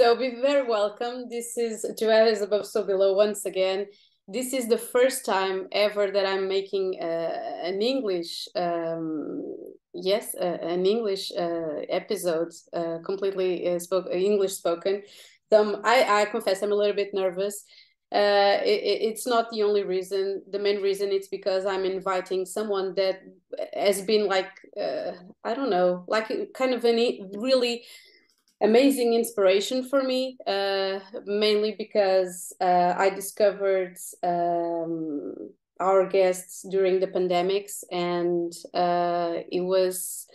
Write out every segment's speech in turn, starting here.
So be very welcome. This is As Above so Below once again. This is the first time ever that I'm making uh, an English, um, yes, uh, an English uh, episode, uh, completely uh, spoke English spoken. So I, I confess I'm a little bit nervous. Uh, it, it's not the only reason. The main reason it's because I'm inviting someone that has been like I don't know, like kind of any really amazing inspiration for me, uh, mainly because uh, I discovered um, our guests during the pandemics, and uh, it was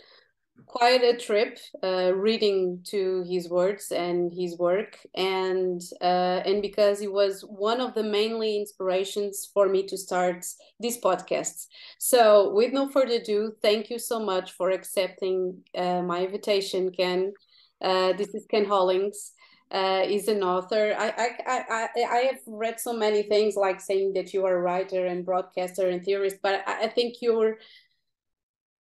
quite a trip uh, reading to his words and his work. And uh, and because it was one of the mainly inspirations for me to start these podcasts so with no further ado thank you so much for accepting uh, my invitation ken uh, this is Ken Hollings. Uh, is an author. I, I, I, I have read so many things like saying that you are a writer and broadcaster and theorist, but I, I think you're,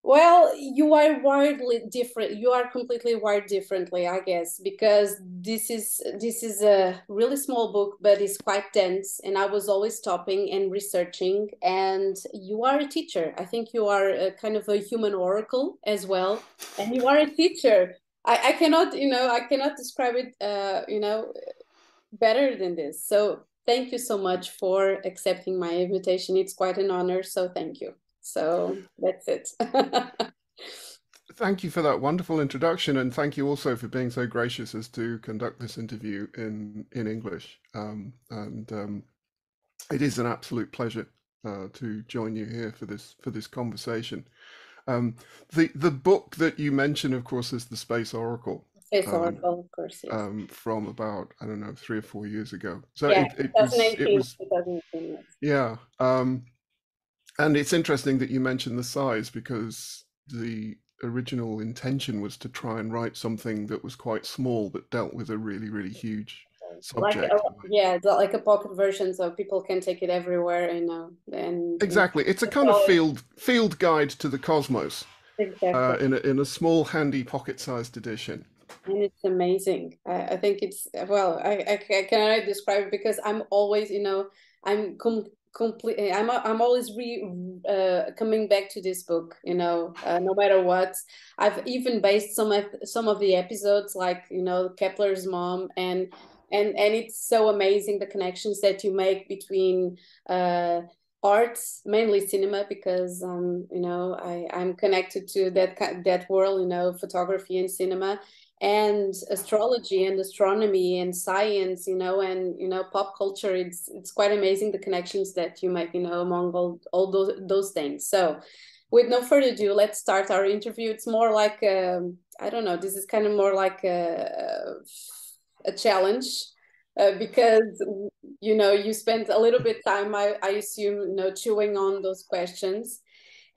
well, you are wildly different. You are completely wired differently, I guess, because this is this is a really small book, but it's quite dense. And I was always stopping and researching. And you are a teacher. I think you are kind of a human oracle as well, and you are a teacher I, I cannot, you know, I cannot describe it, uh, you know, better than this. So thank you so much for accepting my invitation. It's quite an honor. So thank you. So that's it. thank you for that wonderful introduction, and thank you also for being so gracious as to conduct this interview in in English. Um, and um, it is an absolute pleasure uh, to join you here for this for this conversation. Um, the the book that you mentioned, of course, is the Space Oracle. Space um, Oracle, of course. Yes. Um, from about I don't know three or four years ago. So yeah, it, it was, it was yeah. Um, and it's interesting that you mentioned the size because the original intention was to try and write something that was quite small but dealt with a really really huge subject. Like a, yeah, like a pocket version, so people can take it everywhere. You know, and exactly, it's a kind of field field guide to the cosmos. Exactly. Uh, in a, in a small, handy, pocket-sized edition. And it's amazing. I, I think it's well. I, I, I cannot describe it because I'm always, you know, I'm com- completely i'm i'm always re uh, coming back to this book you know uh, no matter what i've even based some of some of the episodes like you know kepler's mom and and and it's so amazing the connections that you make between uh, arts mainly cinema because um you know i i'm connected to that that world you know photography and cinema and astrology and astronomy and science you know and you know pop culture. It's it's quite amazing the connections that you make you know among all, all those those things. So with no further ado let's start our interview. It's more like um, i don't know this is kind of more like a a challenge uh, because you know you spent a little bit time I, I assume you know chewing on those questions.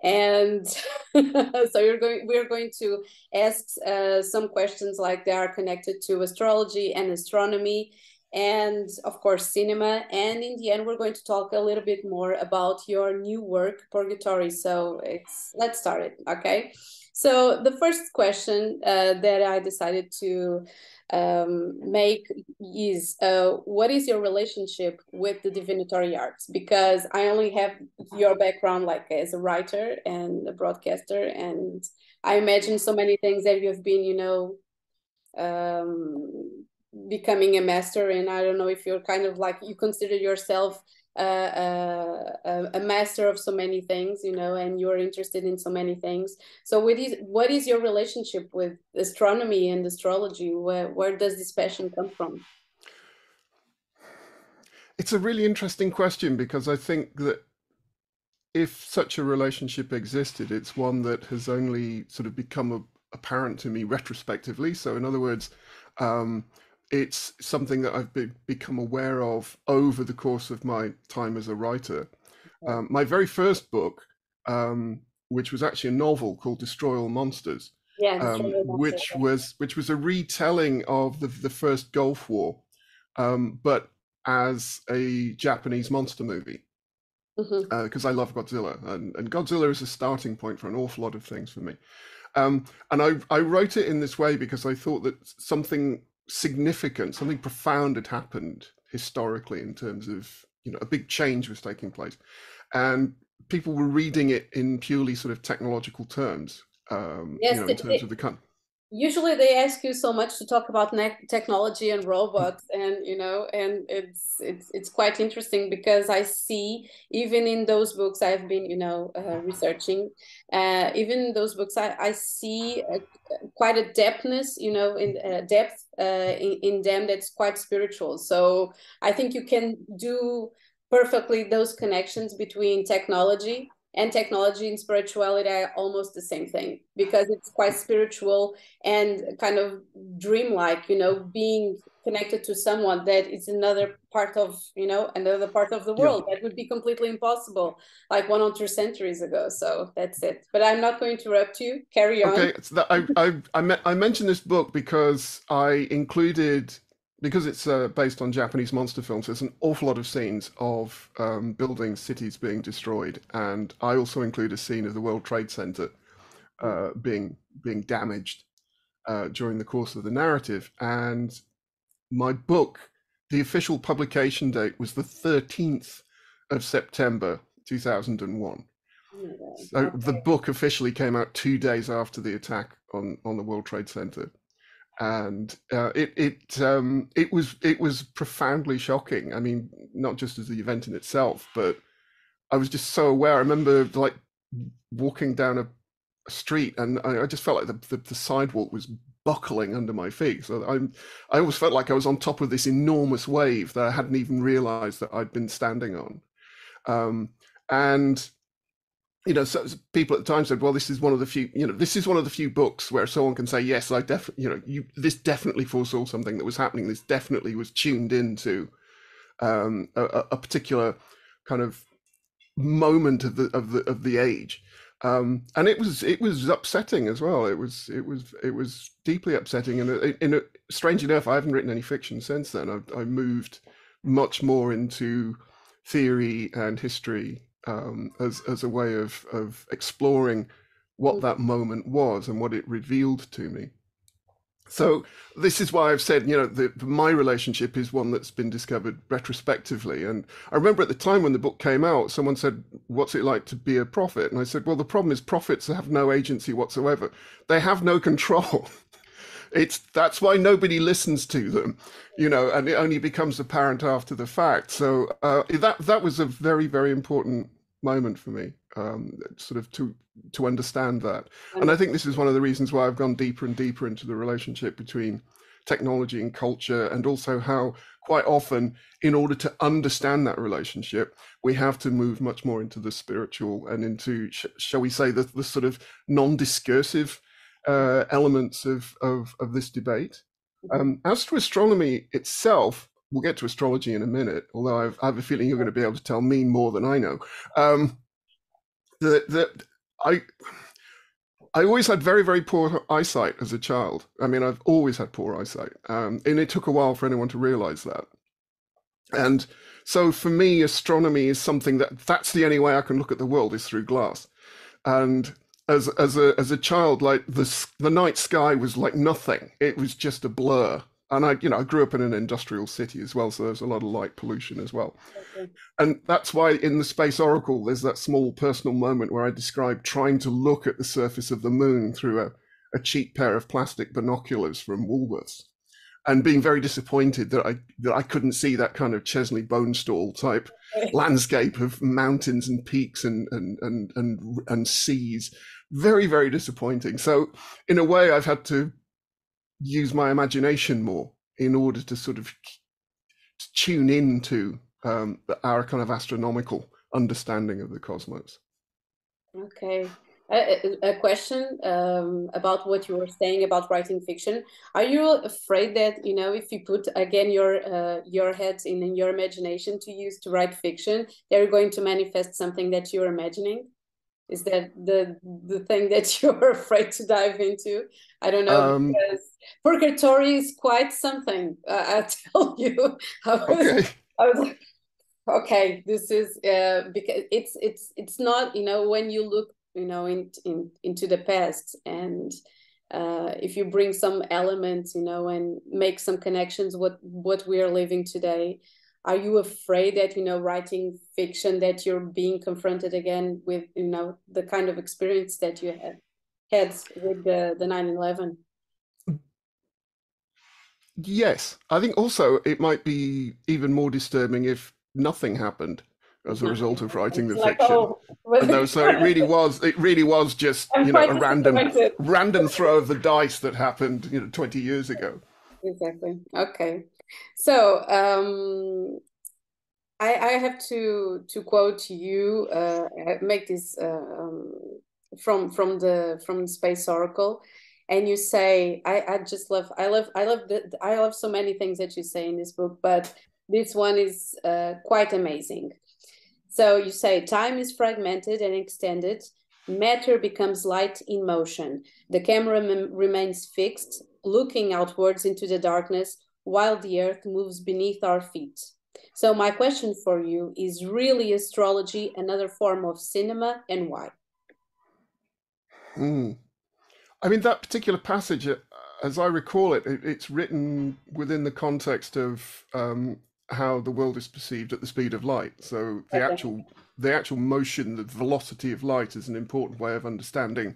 And so you're going we're going to ask uh, some questions like they are connected to astrology and astronomy and of course cinema. And in the end we're going to talk a little bit more about your new work purgatory. So it's let's start it okay? So the first question uh, that i decided to um, make is uh, what is your relationship with the divinatory arts? Because I only have your background like as a writer and a broadcaster, and I imagine so many things that you've been, you know, um, becoming a master. And I don't know if you're kind of like you consider yourself a, a, master of so many things, you know, and you're interested in so many things. So, what is what is your relationship with astronomy and astrology? Where where does this passion come from? It's a really interesting question because I think that if such a relationship existed, it's one that has only sort of become a, apparent to me retrospectively. So, in other words, um, it's something that I've be, become aware of over the course of my time as a writer. Um, my very first book, um, which was actually a novel called Destroy All Monsters, yeah, um, which was which was a retelling of the, the first Gulf War, um, but as a Japanese monster movie. Because mm-hmm. uh, I love Godzilla, and, and Godzilla is a starting point for an awful lot of things for me. Um, and I, I wrote it in this way because I thought that something significant, something profound had happened historically in terms of you know a big change was taking place, and people were reading it in purely sort of technological terms. Um, yes, you know, in terms it, of the usually they ask you so much to talk about technology and robots and you know and it's it's it's quite interesting because i see even in those books i've been you know uh, researching uh, even in those books i, I see a, quite a depthness you know in uh, depth uh, in, in them that's quite spiritual. So i think you can do perfectly those connections between technology and technology and spirituality are almost the same thing because it's quite spiritual and kind of dreamlike you know being connected to someone that is another part of you know another part of the world yeah. that would be completely impossible like one or two centuries ago. So that's it. But i'm not going to interrupt you. Carry on. Okay. So I i i mentioned this book because i included because it's uh, based on Japanese monster films, there's an awful lot of scenes of um, buildings, cities being destroyed, and I also include a scene of the World Trade Center uh, being being damaged uh, during the course of the narrative. And my book, the official publication date was the 13th of September 2001. so the book officially came out two days after the attack on on the World Trade Center and uh, it it um, it was it was profoundly shocking. I mean, not just as the event in itself, but I was just so aware. I remember like walking down a, a street, and I, I, just felt like the, the, the sidewalk was buckling under my feet. So I I always felt like I was on top of this enormous wave that I hadn't even realized that I'd been standing on. Um, and you know, so people at the time said, "Well, this is one of the few, you know, this is one of the few books where someone can say, yes, I definitely, you know, you this definitely foresaw something that was happening. This definitely was tuned into um, a, a, particular kind of moment of the of the of the age." Um, and it was it was upsetting as well. It was it was it was deeply upsetting. And in, in a, strange enough, I haven't written any fiction since then. I've, I moved much more into theory and history um, as as a way of of exploring what mm. that moment was and what it revealed to me. So this is why I've said, you know, the, my relationship is one that's been discovered retrospectively. And I remember at the time when the book came out, someone said, "What's it like to be a prophet?" And I said, "Well, the problem is prophets have no agency whatsoever. They have no control." it's that's why nobody listens to them you know and it only becomes apparent after the fact so uh, that that was a very very important moment for me, um, sort of to to understand that. And I think this is one of the reasons why I've gone deeper and deeper into the relationship between technology and culture, and also how quite often, in order to understand that relationship, we have to move much more into the spiritual and into, sh- shall we say, the, the sort of non-discursive uh, elements of, of, of this debate. Um, as to astronomy itself, we'll get to astrology in a minute, although I've, I have a feeling you're going to be able to tell me more than I know. Um, that that I I always had very very poor eyesight as a child. I mean, I've always had poor eyesight, um, and it took a while for anyone to realize that. And so for me, astronomy is something that that's the only way I can look at the world is through glass. And as as a as a child, like the the night sky was like nothing. It was just a blur and I, you know, I grew up in an industrial city as well, so there's a lot of light pollution as well. Okay. And that's why in the Space Oracle, there's that small personal moment where I describe trying to look at the surface of the moon through a, a cheap pair of plastic binoculars from Woolworths, and being very disappointed that I that I couldn't see that kind of Chesley Bonestell type landscape of mountains and peaks and and and and and seas. Very very disappointing. So in a way, I've had to use my imagination more in order to sort of tune into um, our kind of astronomical understanding of the cosmos. Okay. A, a question um, about what you were saying about writing fiction. Are you afraid that you know if you put again your uh, your head in, in your imagination to use to write fiction, they're going to manifest something that you're imagining? Is that the the thing that you're afraid to dive into? I don't know um, because purgatory is quite something. Uh, I tell you. I was, okay. I was like, okay, this is uh, because it's it's it's not you know when you look you know in, in into the past. And uh, if you bring some elements, you know, and make some connections with what we are living today, are you afraid that you know writing fiction that you're being confronted again with you know the kind of experience that you had had with the the 9-11 yes. I think also it might be even more disturbing if nothing happened as a result of writing the like, fiction. Oh, no, so it really was. It really was just I'm you know a random random throw of the dice that happened you know twenty years ago. Exactly. Okay. So um, I, I have to to quote you. Uh, make this uh, um, from from the from Space Oracle, and you say I, I just love I love I love the, I love so many things that you say in this book, but this one is uh, quite amazing. So you say time is fragmented and extended. Matter becomes light in motion. The camera remains fixed, looking outwards into the darkness while the earth moves beneath our feet. So my question for you is really astrology another form of cinema and why? Hmm. I mean, that particular passage, uh, as I recall it, it's written within the context of um, how the world is perceived at the speed of light. So the okay. actual the actual motion, the velocity of light is an important way of understanding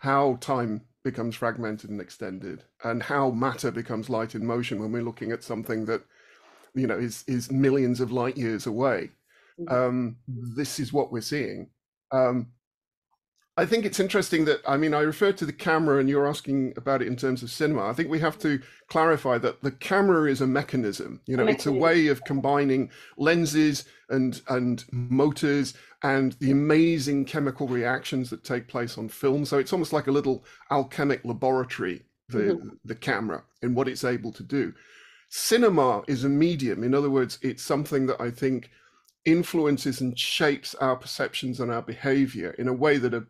how time becomes fragmented and extended and how matter becomes light in motion when we're looking at something that you know is is millions of light years away. Mm-hmm. Um, this is what we're seeing. Um, I think it's interesting that I mean I refer to the camera and you're asking about it in terms of cinema. I think we have to clarify that the camera is a mechanism. You know, it's a way of combining lenses and and motors and the amazing chemical reactions that take place on film. So it's almost like a little alchemic laboratory, the mm-hmm. the camera and what it's able to do. Cinema is a medium. In other words, it's something that I think influences and shapes our perceptions and our behavior in a way that a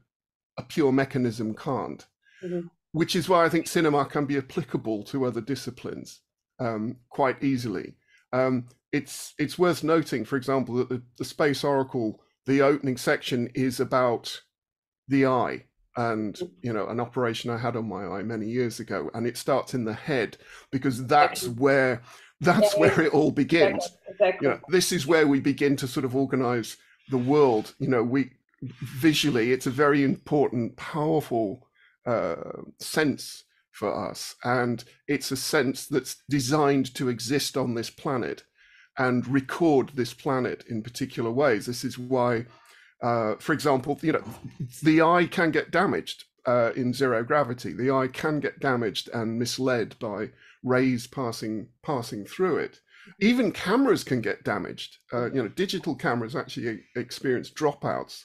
a pure mechanism can't. Mm-hmm. Which is why I think cinema can be applicable to other disciplines um, quite easily. Um, it's it's worth noting, for example, that the, the Space Oracle, the opening section is about the eye and mm-hmm. you know an operation I had on my eye many years ago, and it starts in the head because that's where that's where it all begins. Exactly. You know, this is where we begin to sort of organize the world. You know, we visually, it's a very important, powerful uh, sense for us. And it's a sense that's designed to exist on this planet and record this planet in particular ways. This is why, uh, for example, you know, the eye can get damaged uh, in zero gravity. The eye can get damaged and misled by rays passing passing through it. Even cameras can get damaged. Uh, you know, digital cameras actually experience dropouts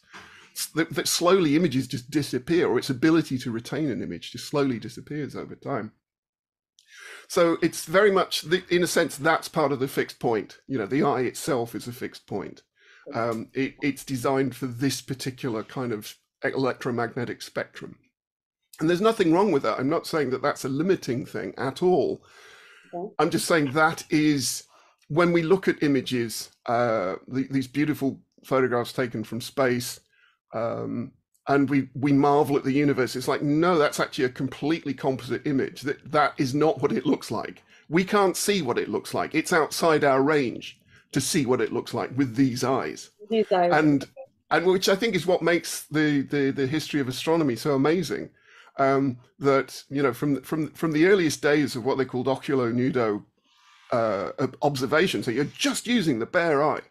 that, that slowly images just disappear, or its ability to retain an image just slowly disappears over time. So it's very much, the, in a sense, that's part of the fixed point. You know, the eye itself is a fixed point. Um, it, it's designed for this particular kind of electromagnetic spectrum. And there's nothing wrong with that. I'm not saying that that's a limiting thing at all. I'm just saying that is when we look at images, uh, the, these beautiful photographs taken from space, um, and we we marvel at the universe. It's like no, that's actually a completely composite image. That that is not what it looks like. We can't see what it looks like. It's outside our range to see what it looks like with these eyes. These eyes. And and which I think is what makes the the, the history of astronomy so amazing. Um, that you know from from from the earliest days of what they called oculo nudo uh, observation. So you're just using the bare eye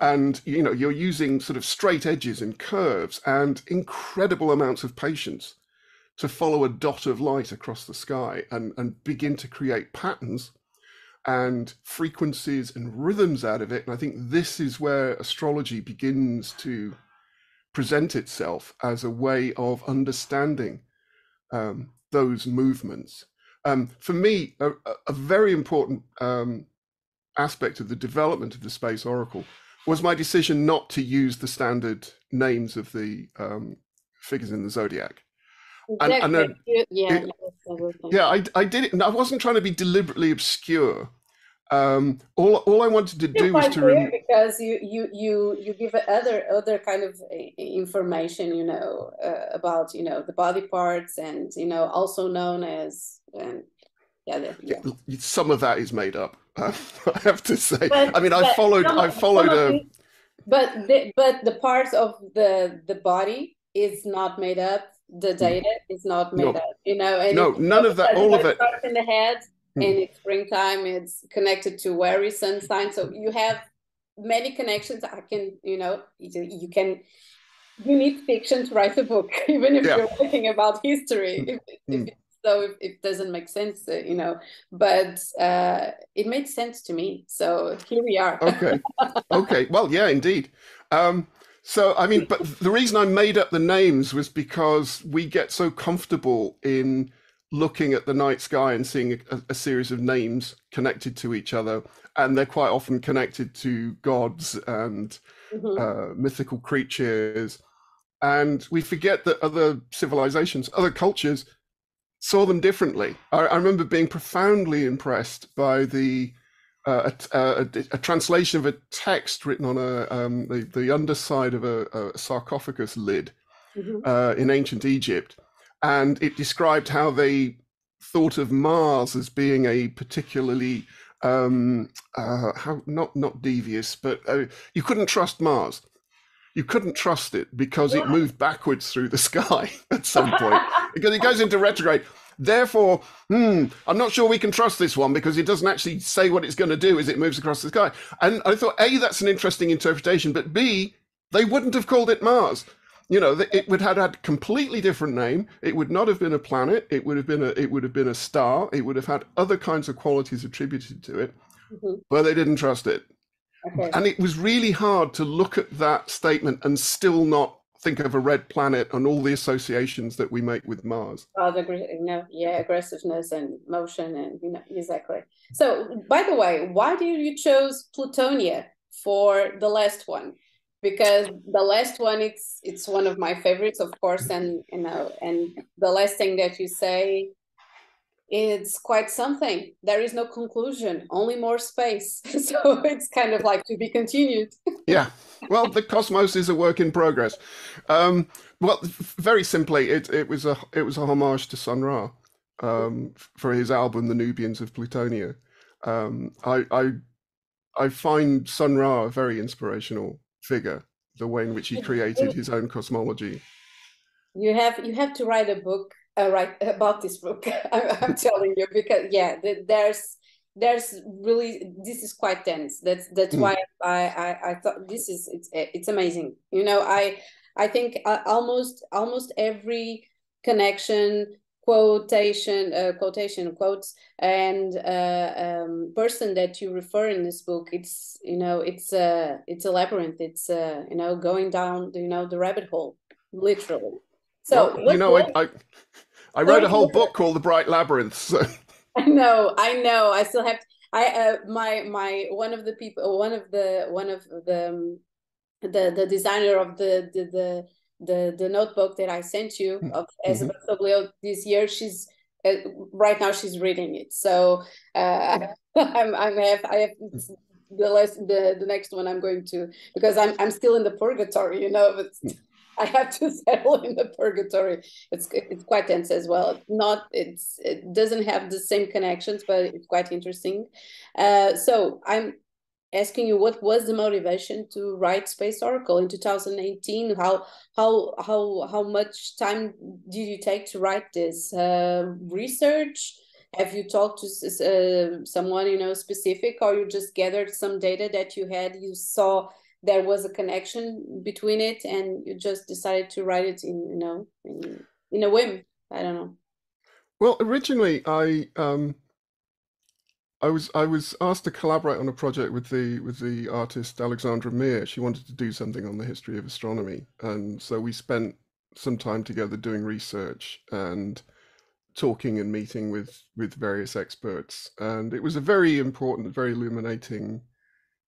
and you know you're using sort of straight edges and curves and incredible amounts of patience to follow a dot of light across the sky and, and begin to create patterns and frequencies and rhythms out of it. And I think this is where astrology begins to present itself as a way of understanding um, those movements. Um, for me, a, a very important um, aspect of the development of the space oracle was my decision not to use the standard names of the um, figures in the zodiac. Exactly. And, and yeah, it, yeah, I, I did it. I wasn't trying to be deliberately obscure. Um, all all I wanted to do was to rem- because you you you you give other other kind of information, you know, uh, about you know the body parts and you know also known as and yeah, yeah. some of that is made up. I have to say. But, I mean, I followed I followed a. but the, but the parts of the the body is not made up. The hmm. data is not made no. up. You know. no, none of that. All of it. In the head mm. and it's springtime it's connected to very sun sign so you have many connections. I can you know you can you need fiction to write a book even if yeah. you're thinking about history. If, mm. if so it, it, doesn't make sense uh, you know but uh, it made sense to me. So here we are. Okay. Okay. Well yeah indeed. Um, so i mean but the reason i made up the names was because we get so comfortable in looking at the night sky and seeing a, a, series of names connected to each other, and they're quite often connected to gods and mm-hmm. uh, mythical creatures. And we forget that other civilizations, other cultures, saw them differently. I, I remember being profoundly impressed by the uh, a, a, a, translation of a text written on a um, the, the underside of a, a sarcophagus lid mm-hmm. uh, in ancient Egypt, and it described how they thought of Mars as being a particularly um, uh, how not not devious, but uh, you couldn't trust Mars. You couldn't trust it because it moved backwards through the sky at some point because it goes into retrograde. Therefore, hmm, I'm not sure we can trust this one because it doesn't actually say what it's going to do as it moves across the sky. And I thought, A, that's an interesting interpretation, but B, they wouldn't have called it Mars you know, it would have had a completely different name. It would not have been a planet. It would have been a it would have been a star. It would have had other kinds of qualities attributed to it, mm-hmm. but they didn't trust it. Okay. And it was really hard to look at that statement and still not think of a red planet and all the associations that we make with Mars. Oh, the you know, yeah, aggressiveness and motion and you know exactly. So, by the way, why did you choose Plutonia for the last one? Because the last one it's it's one of my favorites of course and you know and the last thing that you say it's quite something. There is no conclusion only more space. So it's kind of like to be continued. Yeah. Well the cosmos is a work in progress. Um, well very simply it, it was a it was a homage to sun ra um, for his album the nubians of plutonia um, I, I i find sun ra a very inspirational figure, the way in which he created his own cosmology. You have you have to write a book uh, write about this book. I'm, I'm telling you because yeah, there's there's really this is quite dense. That's that's mm. why I, I I thought this is it's it's amazing. You know, I I think uh, almost almost every connection quotation uh, quotation quotes and uh, um, person that you refer in this book it's you know it's a it's a labyrinth. It's uh, you know going down you know the rabbit hole literally. So well, you know I, I, I wrote a whole book called the bright labyrinth so. i know i know i still have to, i uh, my my one of the people one of the one of the um, the the designer of the the, the the the notebook that I sent you mm-hmm. of mm-hmm. Elizabeth this year. She's uh, right now she's reading it. So uh, I'm I'm have I have the last the the next one I'm going to because I'm I'm still in the purgatory, you know. But mm. I have to settle in the purgatory. It's it's quite tense as well. Not it's it doesn't have the same connections, but it's quite interesting. Uh, so I'm asking you what was the motivation to write Space Oracle in 2018. How how how how much time did you take to write this uh, research? Have you talked to uh, someone you know specific, or you just gathered some data that you had? You saw there was a connection between it, and you just decided to write it in you know in, in a whim. I don't know. Well, originally I um, I was I was asked to collaborate on a project with the with the artist Aleksandra Mir. She wanted to do something on the history of astronomy, and so we spent some time together doing research and talking and meeting with with various experts. And it was a very important, very illuminating,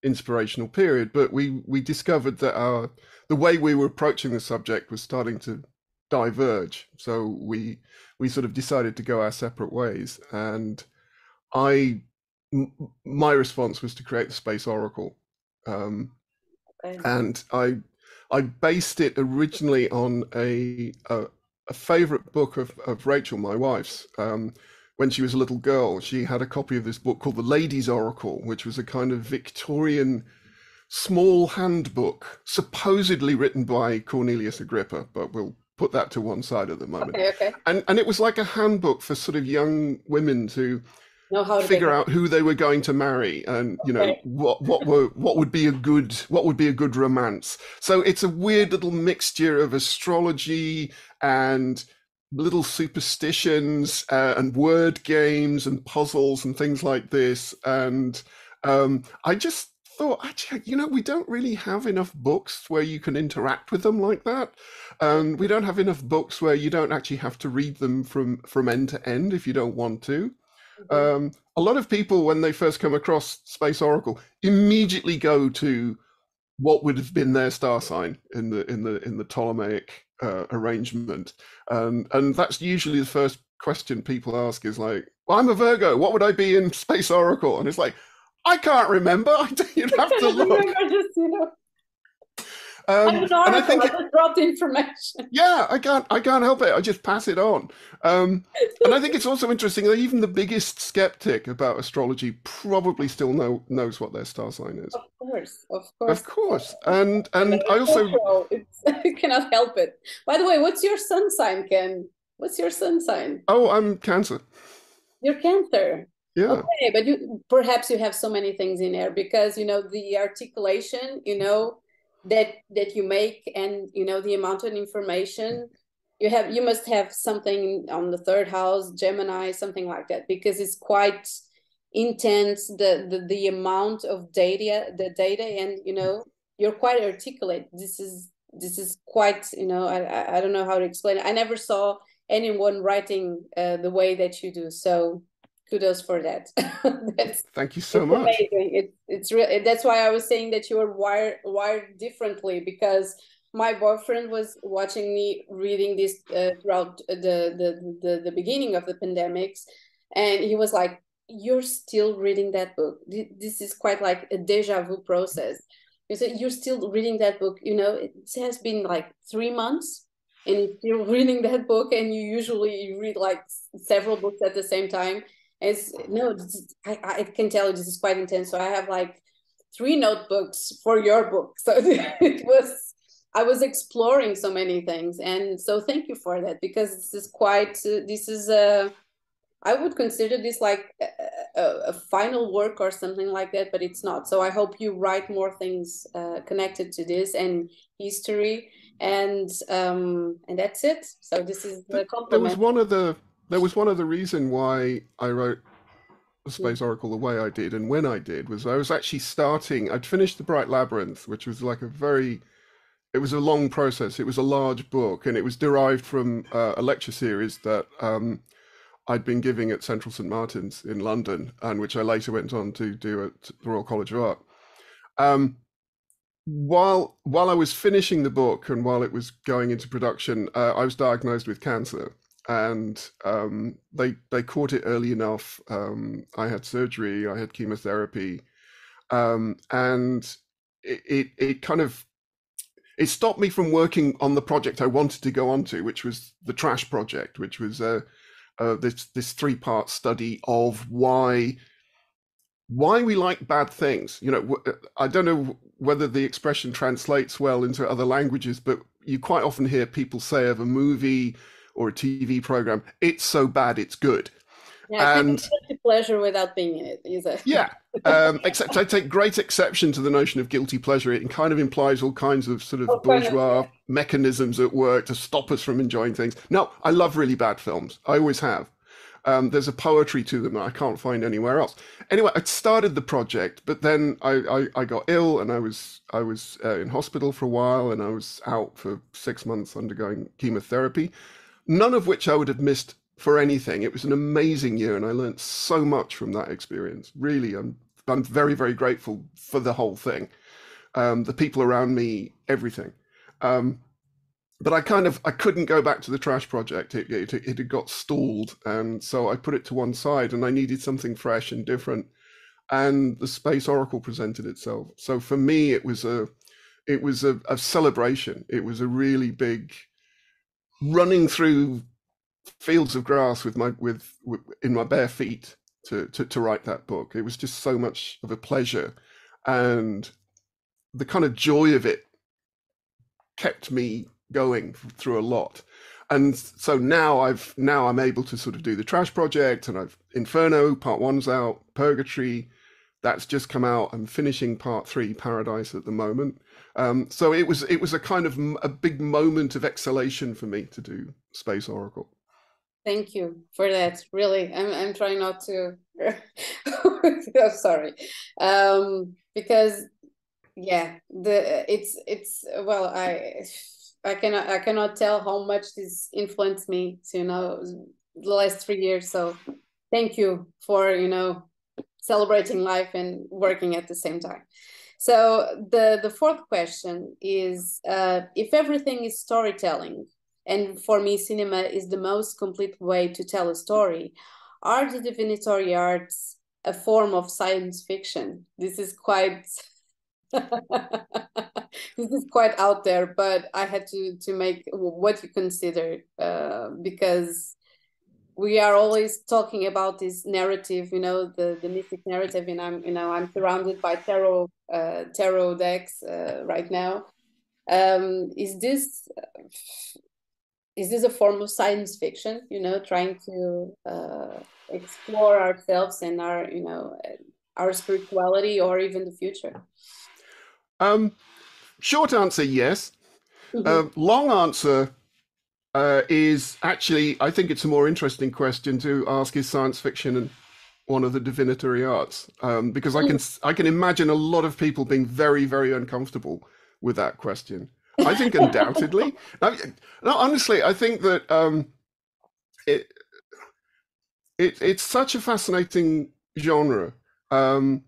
inspirational period. But we we discovered that our the way we were approaching the subject was starting to diverge. So we we sort of decided to go our separate ways and. I my response was to create the Space Oracle. Um, okay. And I I based it originally on a a, a favorite book of, of Rachel, my wife's. Um, when she was a little girl, she had a copy of this book called The Lady's Oracle, which was a kind of Victorian small handbook, supposedly written by Cornelius Agrippa, but we'll put that to one side at the moment. Okay, okay. And and it was like a handbook for sort of young women to know how to figure out who they were going to marry and you know what what were what would be a good what would be a good romance. So it's a weird little mixture of astrology and little superstitions uh, and word games and puzzles and things like this and um, I just thought, actually, you know, we don't really have enough books where you can interact with them like that. Um, we don't have enough books where you don't actually have to read them from from end to end if you don't want to. Mm-hmm. Um, a lot of people, when they first come across Space Oracle, immediately go to what would have been their star sign in the in the in the Ptolemaic uh, arrangement, um, and that's usually the first question people ask is like, well, "I'm a Virgo. What would I be in Space Oracle?" And it's like, I can't remember. You'd have to look. just, you know. Um, and I think I just dropped information. Yeah, I can't. I can't help it. I just pass it on. Um, and I think it's also interesting that even the biggest skeptic about astrology probably still know knows what their star sign is. Of course, of course, of course. And and I also you cannot help it. By the way, what's your sun sign, Ken? What's your sun sign? Oh, I'm Cancer. You're Cancer. Yeah. Okay, but you perhaps you have so many things in there because you know the articulation, you know, that that you make and you know the amount of information you have you must have something on the third house gemini something like that because it's quite intense the the, the amount of data the data and you know you're quite articulate. This is this is quite you know i i don't know how to explain it. I never saw anyone writing uh, the way that you do. So kudos for that. Thank you so much. Amazing. It, it's real. That's why I was saying that you were wired wired differently because my boyfriend was watching me reading this uh, throughout the, the the the beginning of the pandemics, and he was like, "You're still reading that book. This is quite like a deja vu process." He said, "You're still reading that book. You know, it has been like three months." And you're reading that book, and you usually read like several books at the same time it's no, is, I, I can tell you this is quite intense. So I have like three notebooks for your book. So it was, I was exploring so many things. And so thank you for that because this is quite, uh, this is a, I would consider this like a, a, a, final work or something like that, but it's not. So I hope you write more things uh, connected to this and history, and um, and that's it. So this is the compliment. There was one of the there was one other reason why I wrote the Space Oracle the way I did and when I did was I was actually starting. I'd finished the Bright Labyrinth, which was like a very, it was a long process. It was a large book, and it was derived from uh, a lecture series that um, I'd been giving at Central St Martin's in London, and which I later went on to do at the Royal College of Art. Um, while while I was finishing the book and while it was going into production, uh, I was diagnosed with cancer and um, they they caught it early enough. Um, I had surgery, I had chemotherapy, um, and it, it, it kind of it stopped me from working on the project I wanted to go on to, which was the Trash Project, which was uh, uh, this this three part study of why why we like bad things. You know, uh, I don't know whether the expression translates well into other languages, but you quite often hear people say of a movie or a TV program, it's so bad it's good. Yeah, and pleasure without being in it, is it? Yeah. Um, except I take great exception to the notion of guilty pleasure. It kind of implies all kinds of sort of oh, bourgeois mechanisms at work to stop us from enjoying things. No, I love really bad films. I always have. Um, there's a poetry to them that I can't find anywhere else. Anyway, I started the project, but then I, I, I got ill and I was I was uh, in hospital for a while and I was out for six months undergoing chemotherapy none of which I would have missed for anything. It was an amazing year, and I learned so much from that experience. Really, I'm I'm very very grateful for the whole thing, um, the people around me, everything. Um, but I kind of I couldn't go back to the trash project. It, it, it had got stalled, and so I put it to one side, and I needed something fresh and different. and the Space Oracle presented itself. So for me, it was a it was a, a celebration. It was a really big running through fields of grass with my with, with in my bare feet to, to to write that book. It was just so much of a pleasure, and the kind of joy of it kept me going through a lot. And so now I've now I'm able to sort of do the trash project, and I've Inferno part one's out, Purgatory, that's just come out. I'm finishing part three, Paradise, at the moment. Um, so it was it was a kind of a big moment of exhalation for me to do Space Oracle. Thank you for that. Really, I'm I'm trying not to. oh, sorry, um, because yeah, the it's it's well, I I cannot I cannot tell how much this influenced me. You know, the last three years. So, thank you for you know celebrating life and working at the same time. So the the fourth question is uh, if everything is storytelling, and for me, cinema is the most complete way to tell a story. Are the divinatory arts a form of science fiction? This is quite this is quite out there, but I had to to make what you consider uh, because we are always talking about this narrative, you know, the the mythic narrative, and I'm you know I'm surrounded by tarot uh, tarot decks uh, right now. Um, is this is this a form of science fiction you know trying to uh, explore ourselves and our you know our spirituality or even the future um short answer yes mm-hmm. uh, long answer uh, is actually i think it's a more interesting question to ask is science fiction and one of the divinatory arts um, because i can i can imagine a lot of people being very very uncomfortable with that question I think undoubtedly. I, no, honestly, I think that um, it, it it's such a fascinating genre. Um,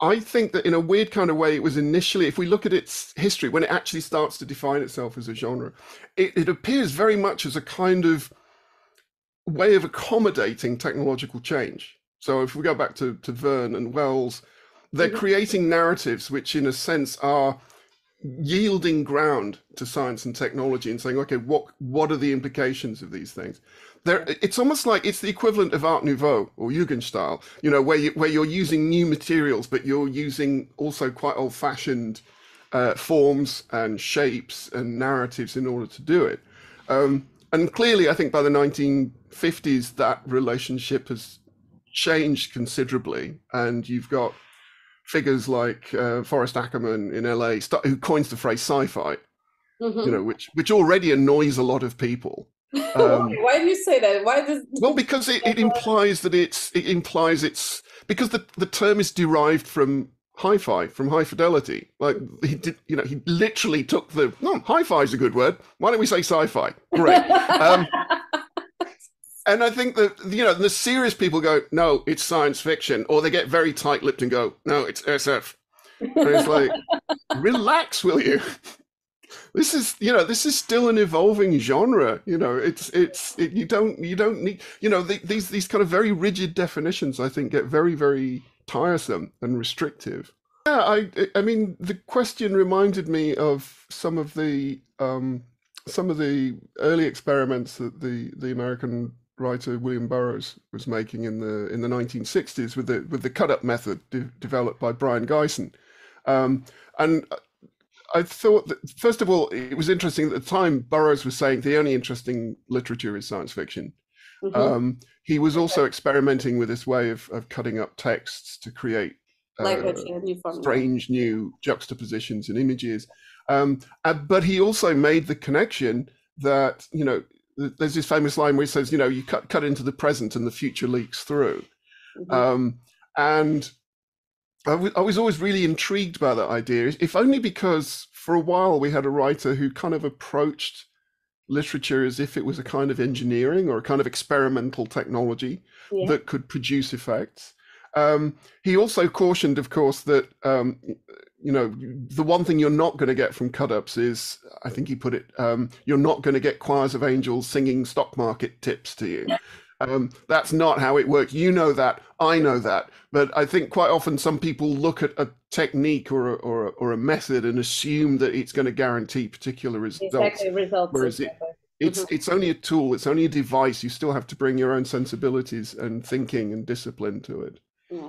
I think that in a weird kind of way, it was initially, if we look at its history, when it actually starts to define itself as a genre, it, it appears very much as a kind of way of accommodating technological change. So if we go back to, to Verne and Wells, they're mm-hmm. creating narratives which, in a sense, are yielding ground to science and technology and saying, okay, what what are the implications of these things? There, it's almost like it's the equivalent of Art Nouveau or Jugendstil, you know, where you where you're using new materials, but you're using also quite old-fashioned uh, forms and shapes and narratives in order to do it. Um, and clearly, I think by the 1950s, that relationship has changed considerably, and you've got figures like uh, Forrest Ackerman in LA, who coins the phrase sci-fi, mm-hmm. you know, which which already annoys a lot of people. Um, Why do you say that? Why does? Well, because it, it implies that it's it implies it's because the the term is derived from hi-fi from high fidelity like he did you know he literally took the no hi-fi is a good word why don't we say sci-fi great um, and I think that you know the serious people go, no, it's science fiction, or they get very tight-lipped and go, no, it's SF. And it's like, relax, will you? This is, you know, this is still an evolving genre. You know, it's it's it, you don't you don't need you know the, these these kind of very rigid definitions. I think get very very tiresome and restrictive. Yeah, I I mean the question reminded me of some of the um, some of the early experiments that the the American writer William Burroughs was making in the in the 1960s with the with the cut up method de- developed by Brion Gysin. Um, and I thought that first of all, it was interesting at the time. Burroughs was saying the only interesting literature is science fiction. Mm-hmm. Um, he was also experimenting with this way of, of cutting up texts to create uh, new strange new juxtapositions and images. Um, uh, but he also made the connection that you know there's this famous line where he says, you know, you cut cut into the present and the future leaks through. Mm-hmm. Um, and I, w- I was always really intrigued by that idea, if only because for a while we had a writer who kind of approached literature as if it was a kind of engineering or a kind of experimental technology yeah. that could produce effects. Um, he also cautioned, of course, that um, you know, the one thing you're not going to get from cut ups is, I think he put it, um, you're not going to get choirs of angels singing stock market tips to you. Um, that's not how it works. You know that. I know that. But I think quite often some people look at a technique or a, or a, or a method and assume that it's going to guarantee particular results. Exactly, results. Whereas it, it's mm-hmm. it's only a tool. It's only a device. You still have to bring your own sensibilities and thinking and discipline to it. Yeah,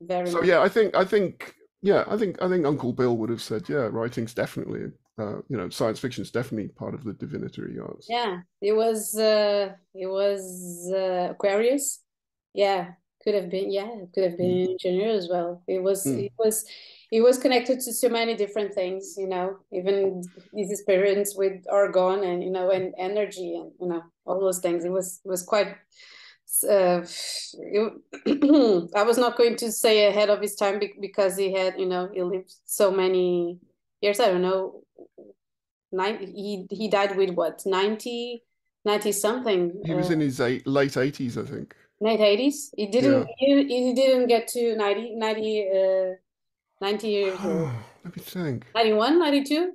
very. So much. yeah, I think I think yeah, I think I think Uncle Bill would have said yeah, writing's definitely uh, you know science fiction is definitely part of the divinatory arts. Yeah, it was uh, it was uh, Aquarius. Yeah, could have been yeah, it could have been mm. engineer as well. It was mm. it was it was connected to so many different things, you know, even his experience with orgone and you know and energy and you know all those things. It was it was quite. Uh, it, I was not going to say ahead of his time because he had you know he lived so many years. I don't know. Nine, he he died with what 90, 90 something. He was uh, in his eight, late eighties, I think. Late eighties. He didn't. Yeah. He, he didn't get to 90, 90 uh, 90 years old. Let me think. 91, 92?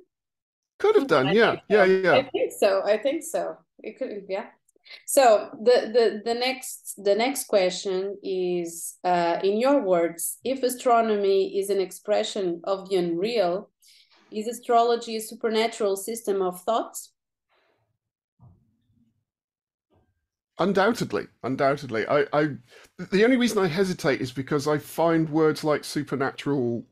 Could have done, yeah. Yeah, yeah. I think so. I think so. It could yeah. So the the the next the next question is uh, in your words, if astronomy is an expression of the unreal, is astrology a supernatural system of thoughts? Undoubtedly, undoubtedly. I, I, the only reason I hesitate is because I find words like supernatural.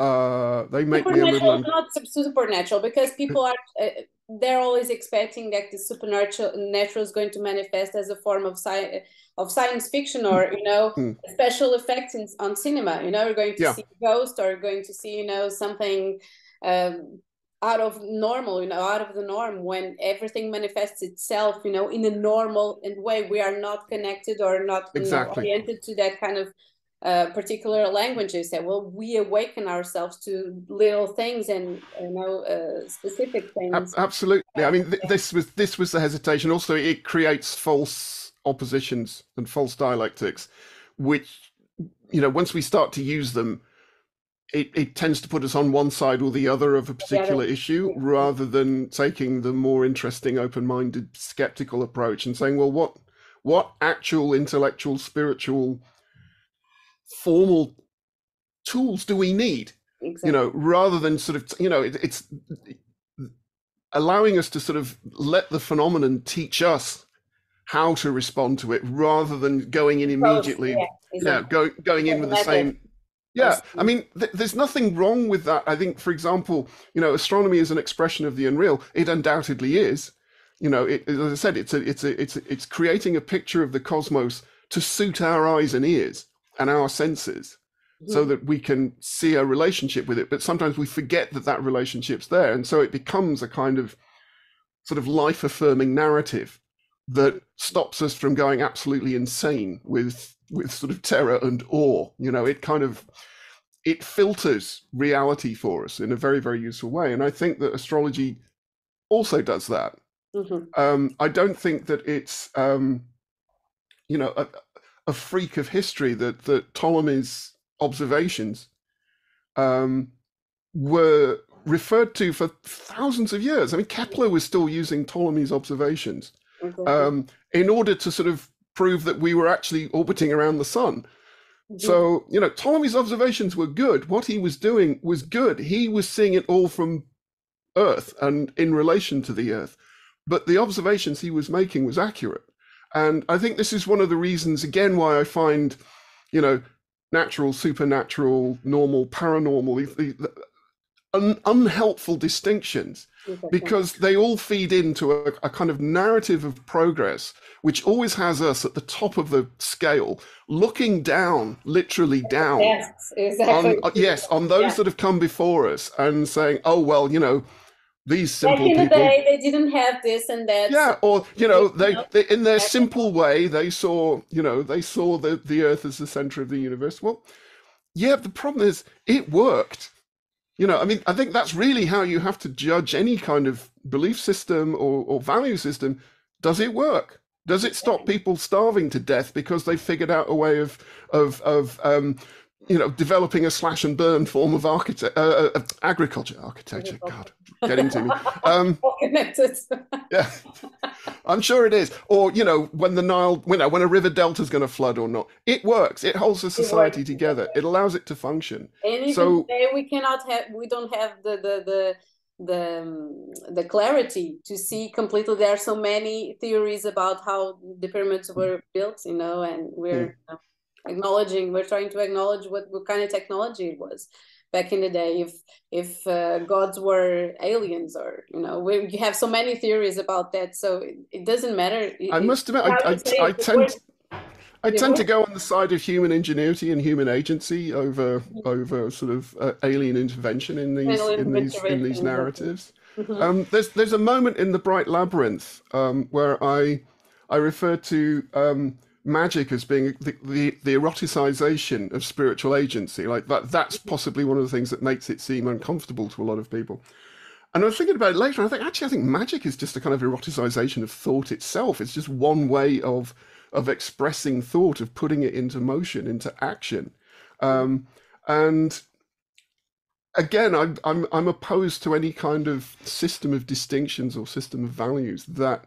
Uh, they make me a little. Un- not supernatural because people are. Uh, they're always expecting that the supernatural natural is going to manifest as a form of science of science fiction or you know mm. special effects in, on cinema you know we're going to yeah. see ghost or going to see you know something um, out of normal you know out of the norm when everything manifests itself you know in a normal and way we are not connected or not exactly. know, oriented to that kind of uh, particular languages that well we awaken ourselves to little things and you know uh, specific things. Absolutely. I mean th- this was this was the hesitation. Also it creates false oppositions and false dialectics which you know once we start to use them it, it tends to put us on one side or the other of a particular yeah, issue rather than taking the more interesting open-minded skeptical approach and saying well what what actual intellectual spiritual formal tools do we need exactly. you know rather than sort of you know it, it's allowing us to sort of let the phenomenon teach us how to respond to it rather than going in immediately yeah, exactly. yeah go, going in with the same yeah, I mean, th- there's nothing wrong with that. I think, for example, you know, astronomy is an expression of the unreal. It undoubtedly is. You know, it, as I said, it's a, it's a, it's a, it's creating a picture of the cosmos to suit our eyes and ears and our senses, mm-hmm. so that we can see a relationship with it. But sometimes we forget that that relationship's there, and so it becomes a kind of sort of life affirming narrative that stops us from going absolutely insane with with sort of terror and awe. You know, it kind of it filters reality for us in a very very useful way, and I think that astrology also does that. Mm-hmm. Um, I don't think that it's um, you know a, a, freak of history that that Ptolemy's observations um, were referred to for thousands of years. I mean, Kepler was still using Ptolemy's observations um, in order to sort of prove that we were actually orbiting around the sun. Mm-hmm. So, you know, Ptolemy's observations were good. What he was doing was good. He was seeing it all from Earth and in relation to the Earth. But the observations he was making was accurate. And I think this is one of the reasons, again, why I find, you know, natural, supernatural, normal, paranormal, the, the, un, unhelpful distinctions because they all feed into a, a, kind of narrative of progress, which always has us at the top of the scale, looking down, literally down. Yes, exactly. On, uh, yes, on those yeah. that have come before us and saying, oh, well, you know, these simple Back in people. The day, they didn't have this and that. Yeah, or you know, they, they in their simple way, they saw, you know, they saw the the Earth as the center of the universe. Well, yeah, the problem is it worked you know, I mean, I think that's really how you have to judge any kind of belief system or, or value system. Does it work? Does it stop people starving to death because they figured out a way of of of um, you know, developing a slash and burn form of architect, uh, uh, agriculture, architecture. God, getting to me. Um, yeah, I'm sure it is. Or you know, when the Nile, when when a river delta is going to flood or not, it works. It holds the society together. It allows it to function. And even so today we cannot have, we don't have the the the the um, the clarity to see completely. There are so many theories about how the pyramids were built, you know, and we're. Mm. You know, acknowledging we're trying to acknowledge what, what kind of technology it was back in the day if if uh, gods were aliens or you know we, you have so many theories about that so it, it doesn't matter i must admit i, I, I tend I tend to go on the side of human ingenuity and human agency over over sort of uh, alien intervention in these in these in these narratives. Mm-hmm. Um, there's there's a moment in the Bright Labyrinth um, where I I refer to um, magic as being the, the, the, eroticization of spiritual agency. Like that, that's possibly one of the things that makes it seem uncomfortable to a lot of people. And I was thinking about it later, I think actually, I think magic is just a kind of eroticization of thought itself. It's just one way of of expressing thought, of putting it into motion, into action. Um, and again, I'm, I'm I'm opposed to any kind of system of distinctions or system of values that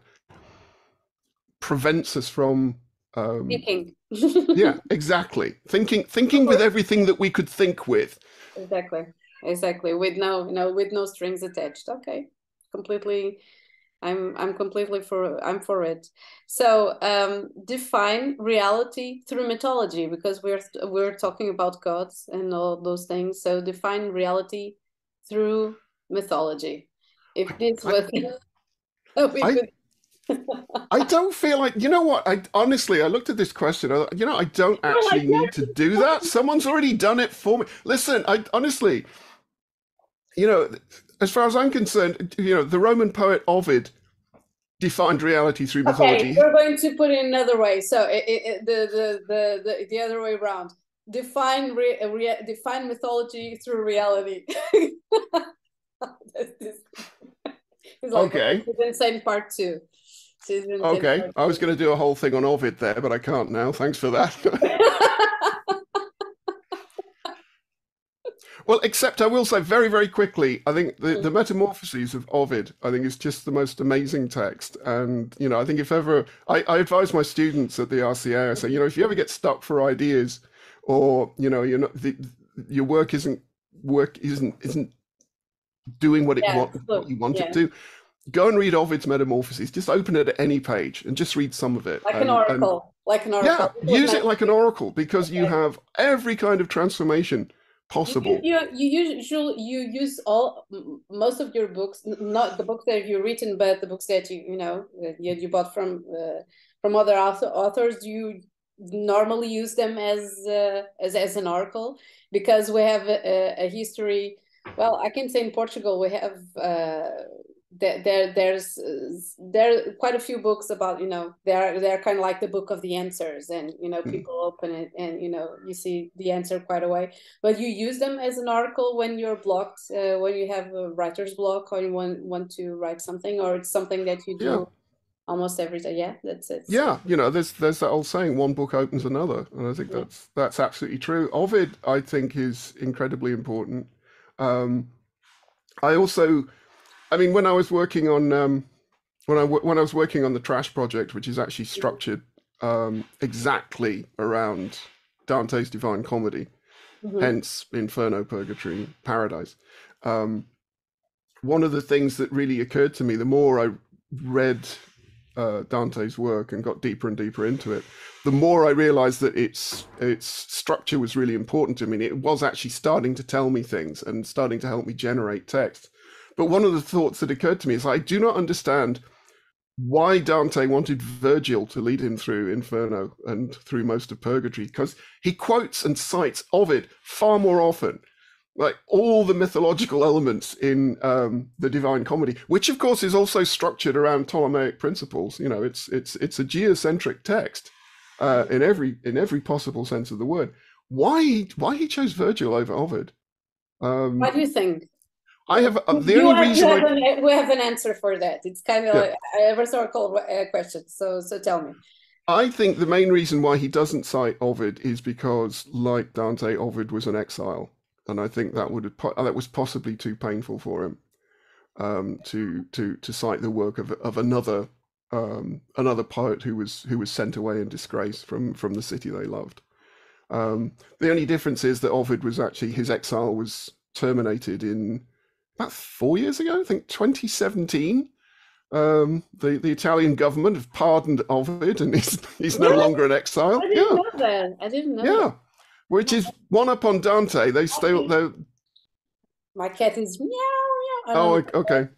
prevents us from um, thinking. yeah, exactly. Thinking, thinking with everything that we could think with. Exactly, exactly. With no, no, with no strings attached. Okay, completely. I'm, I'm completely for, I'm for it. So um, define reality through mythology because we're, we're talking about gods and all those things. So define reality through mythology. If this was, I, I don't feel like you know what. I honestly, I looked at this question. I, you know, I don't oh, actually need to do that. Someone's already done it for me. Listen, I honestly, you know, as far as I'm concerned, you know, the Roman poet Ovid defined reality through mythology. Okay, we're going to put it another way. So it, it, the, the the the the other way around. Define re, re, define mythology through reality. like, okay. Insane part two. Okay, I was going to do a whole thing on Ovid there, but I can't now. Thanks for that. well, except I will say very, very quickly, I think the, the mm. Metamorphoses of Ovid, I think is just the most amazing text. And, you know, I think if ever, I, I advise my students at the RCA, I say, you know, if you ever get stuck for ideas or, you know, you're not, the, your work isn't, work isn't, isn't doing what it yeah, want, what you want yeah. it to go and read Ovid's Metamorphoses. Just open it at any page and just read some of it. Like and, an oracle. Like an oracle. Yeah, use it like an oracle because okay. you have every kind of transformation possible. You, you, you usually you use all most of your books, not the books that you've written, but the books that you you know you, you bought from uh, from other author, authors. You normally use them as uh, as as an oracle because we have a, a history. Well, I can say in Portugal we have. Uh, there, there's there are quite a few books about you know they're they're kind of like the book of the answers and you know hmm. people open it and you know you see the answer quite away but you use them as an article when you're blocked uh, when you have a writer's block or you want want to write something or it's something that you do yeah. almost every day yeah that's it yeah you know there's there's that old saying one book opens another and i think yeah. that's that's absolutely true ovid i think is incredibly important um i also I mean, when I was working on um, when I when I was working on the Trash project, which is actually structured um, exactly around Dante's Divine Comedy, mm-hmm. hence Inferno, Purgatory, Paradise. Um, one of the things that really occurred to me, the more I read uh, Dante's work and got deeper and deeper into it, the more I realized that its its structure was really important to me. It was actually starting to tell me things and starting to help me generate text. But one of the thoughts that occurred to me is I do not understand why Dante wanted Virgil to lead him through Inferno and through most of Purgatory, because he quotes and cites Ovid far more often. Like all the mythological elements in um, the Divine Comedy, which of course is also structured around Ptolemaic principles. You know, it's it's it's a geocentric text uh, in every in every possible sense of the word. Why why he chose Virgil over Ovid? Um, what do you think? I have uh, the you only have, reason have an, we have an answer for that. It's kind of yeah. like a rhetorical uh, question. So so tell me. I think the main reason why he doesn't cite Ovid is because, like Dante, Ovid was an exile, and I think that would have, that was possibly too painful for him um, to to to cite the work of of another um, another poet who was who was sent away in disgrace from from the city they loved. Um, the only difference is that Ovid was actually his exile was terminated in about four years ago, I think 2017. Um, the the Italian government have pardoned Ovid, and he's he's no longer an exile. I didn't yeah. know that. I didn't know. Yeah, that. which is one up on Dante. They still they. My cat is meow meow. Oh, okay.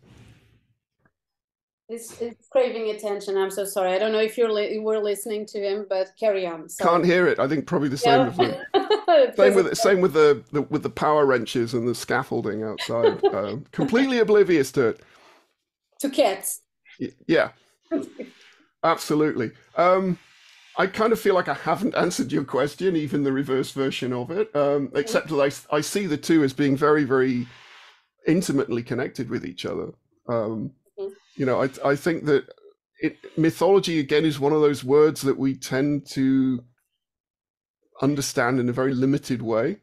It's, it's craving attention. I'm so sorry. I don't know if you're li- you were listening to him, but carry on. Sorry. Can't hear it. I think probably the same with the same with same with the, the, with the power wrenches and the scaffolding outside. uh, completely oblivious to it. To cats. Yeah. Absolutely. Um, I kind of feel like I haven't answered your question, even the reverse version of it, um, except that I, I see the two as being very, very intimately connected with each other. Um, you know, I I think that it, mythology again is one of those words that we tend to understand in a very limited way,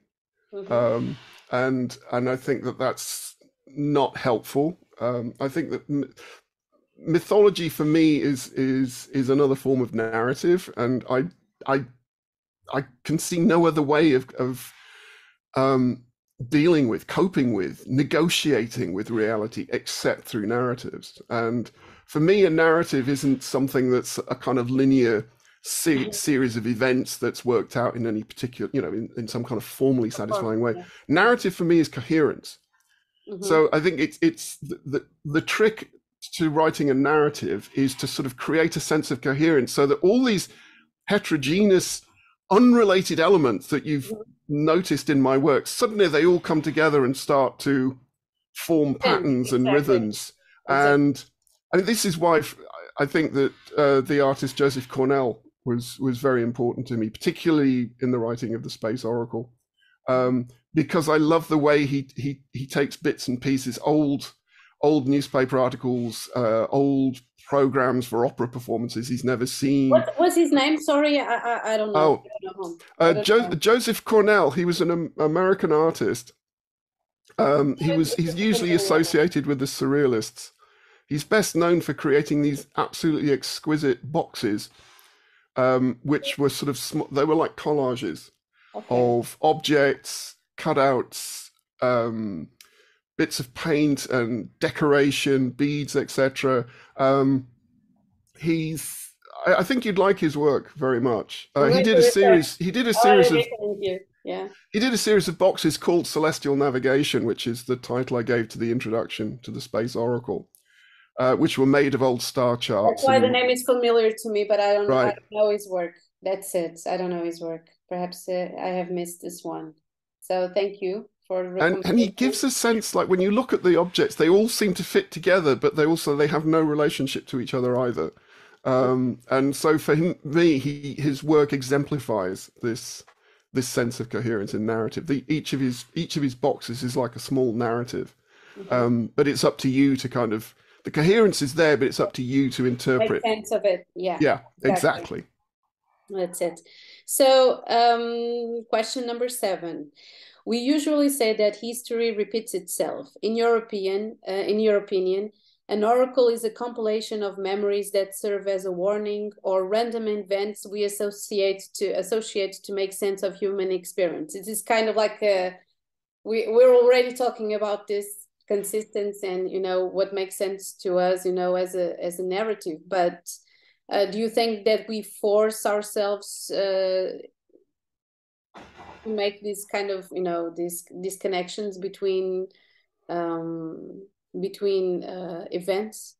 mm-hmm. um, and and I think that that's not helpful. Um, I think that m- mythology for me is is is another form of narrative, and I I I can see no other way of of um, dealing with, coping with, negotiating with reality except through narratives. And for me, a narrative isn't something that's a kind of linear se- mm-hmm. series of events that's worked out in any particular, you know, in, in some kind of formally satisfying way. Narrative for me is coherence. Mm-hmm. So I think it's it's the, the, the trick to writing a narrative is to sort of create a sense of coherence so that all these heterogeneous unrelated elements that you've mm-hmm noticed in my work, suddenly they all come together and start to form patterns exactly. and rhythms. Exactly. And I mean, this is why I think that uh, the artist Joseph Cornell was was very important to me, particularly in the writing of the Space Oracle, um, because I love the way he he he takes bits and pieces, old old newspaper articles, uh, old programs for opera performances he's never seen. What was his name? Sorry, I, I, I don't know. Oh, uh, jo- know. Joseph Cornell. He was an American artist. Um, he was he's usually associated with the surrealists. He's best known for creating these absolutely exquisite boxes, um, which were sort of sm- they were like collages okay. of objects, cutouts, um, bits of paint and decoration, beads, etc. Um, he's I, I, think you'd like his work very much. Uh, he did a series. He did a series of. Yeah. He did a series of boxes called Celestial Navigation, which is the title I gave to the introduction to the Space Oracle, uh, which were made of old star charts. That's why and... the name is familiar to me, but I don't, right. I don't know his work. That's it. I don't know his work. Perhaps uh, I have missed this one. So thank you for and and he gives a sense like when you look at the objects they all seem to fit together but they also they have no relationship to each other either. Um, and so for him, me he his work exemplifies this this sense of coherence in narrative. The, each of his each of his boxes is like a small narrative. Mm-hmm. um, but it's up to you to kind of the coherence is there but it's up to you to interpret. Make sense of it. Yeah yeah exactly, exactly. that's it. So um, question number seven we usually say that history repeats itself. In opinion, uh, in your opinion, an oracle is a compilation of memories that serve as a warning or random events we associate to associate to make sense of human experience. It is kind of like a, we we're already talking about this consistency and you know what makes sense to us, you know, as a as a narrative. But uh, do you think that we force ourselves uh, to make these kind of you know these these connections between um, between uh, events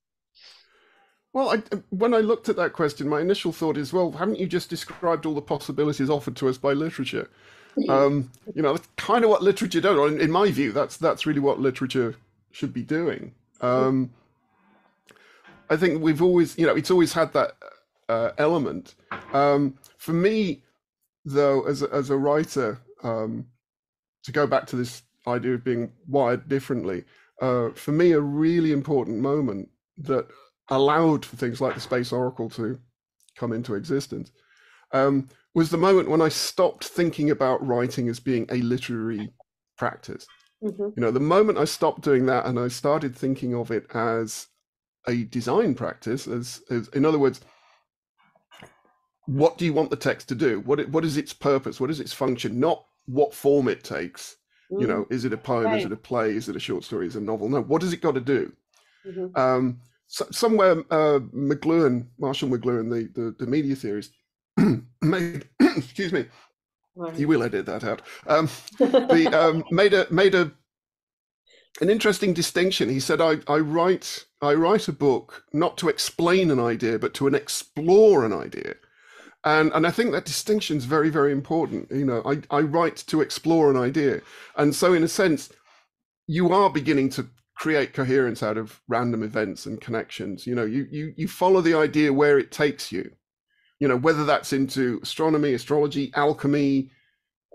well, I, when I looked at that question, my initial thought is, well, haven't you just described all the possibilities offered to us by literature? Um, you know, that's kind of what literature does. In, in, my view, that's that's really what literature should be doing. Um, I think we've always, you know, it's always had that uh, element. Um, for me, though, as a, as a writer, um, to go back to this idea of being wired differently, uh, for me, a really important moment that allowed for things like the Space Oracle to come into existence, um, was the moment when I stopped thinking about writing as being a literary practice. Mm-hmm. You know, the moment I stopped doing that and I started thinking of it as a design practice, as, as in other words, what do you want the text to do? What what is its purpose? What is its function? Not what form it takes. Mm-hmm. You know, is it a poem? Right. Is it a play? Is it a short story? Is it a novel? No. What has it got to do? Mm-hmm. Um, so, somewhere, uh, McLuhan, Marshall McLuhan, the, the, the media theorist, made excuse me, right. you will edit that out. Um, the um, made a made a an interesting distinction. He said, I, I write I write a book not to explain an idea, but to an explore an idea. And and I think that distinction is very, very important. You know, I, I write to explore an idea. And so in a sense, you are beginning to create coherence out of random events and connections. You know, you you you follow the idea where it takes you. You know, whether that's into astronomy, astrology, alchemy,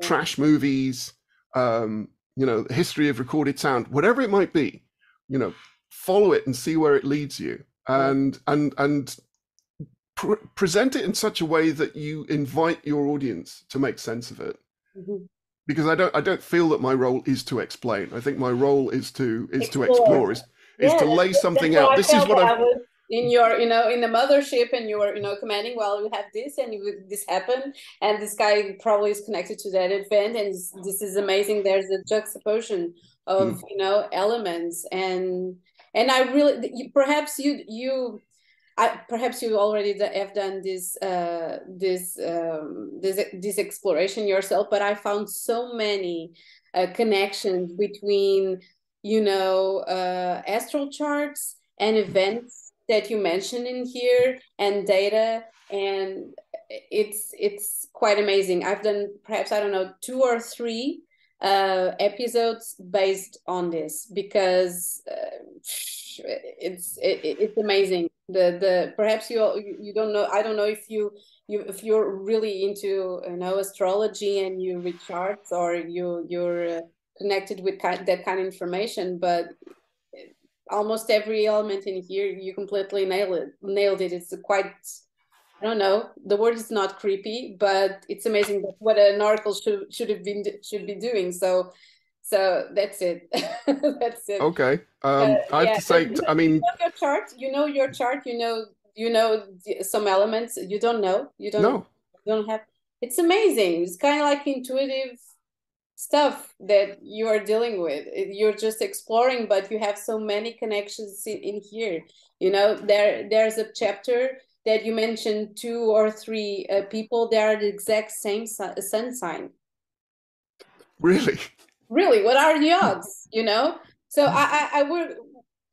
trash movies, um, you know, the history of recorded sound, whatever it might be, you know, follow it and see where it leads you. And and and pre- present it in such a way that you invite your audience to make sense of it. Mm-hmm. Because I don't, I don't feel that my role is to explain. I think my role is to is explore. to explore, is, is to lay something out. This is what I in your you know in the mothership and you are you know commanding well we have this and this happened and this guy probably is connected to that event and this is amazing there's a juxtaposition of mm. you know elements and and i really perhaps you you I, perhaps you already have done this uh, this um, this this exploration yourself, but I found so many uh, connections between you know uh, astral charts and events that you mentioned in here and data and it's it's quite amazing. I've done perhaps i don't know two or three uh episodes based on this because uh, it's it, it's amazing the the perhaps you you don't know i don't know if you you if you're really into you know astrology and you read charts or you you're uh, connected with that kind of information but almost every element in here you completely nailed it nailed it. It's quite i don't know the word is not creepy but it's amazing what an oracle should should have been should be doing. So so that's it that's it okay um uh, i have yeah. to say i mean you know your chart you know your chart you know you know some elements you don't know you don't no. you don't have it's amazing it's kind of like intuitive stuff that you are dealing with you're just exploring but you have so many connections in, in here you know there there's a chapter that you mentioned two or three uh, people they are the exact same sun sign really really what are the odds you know? So i i, I would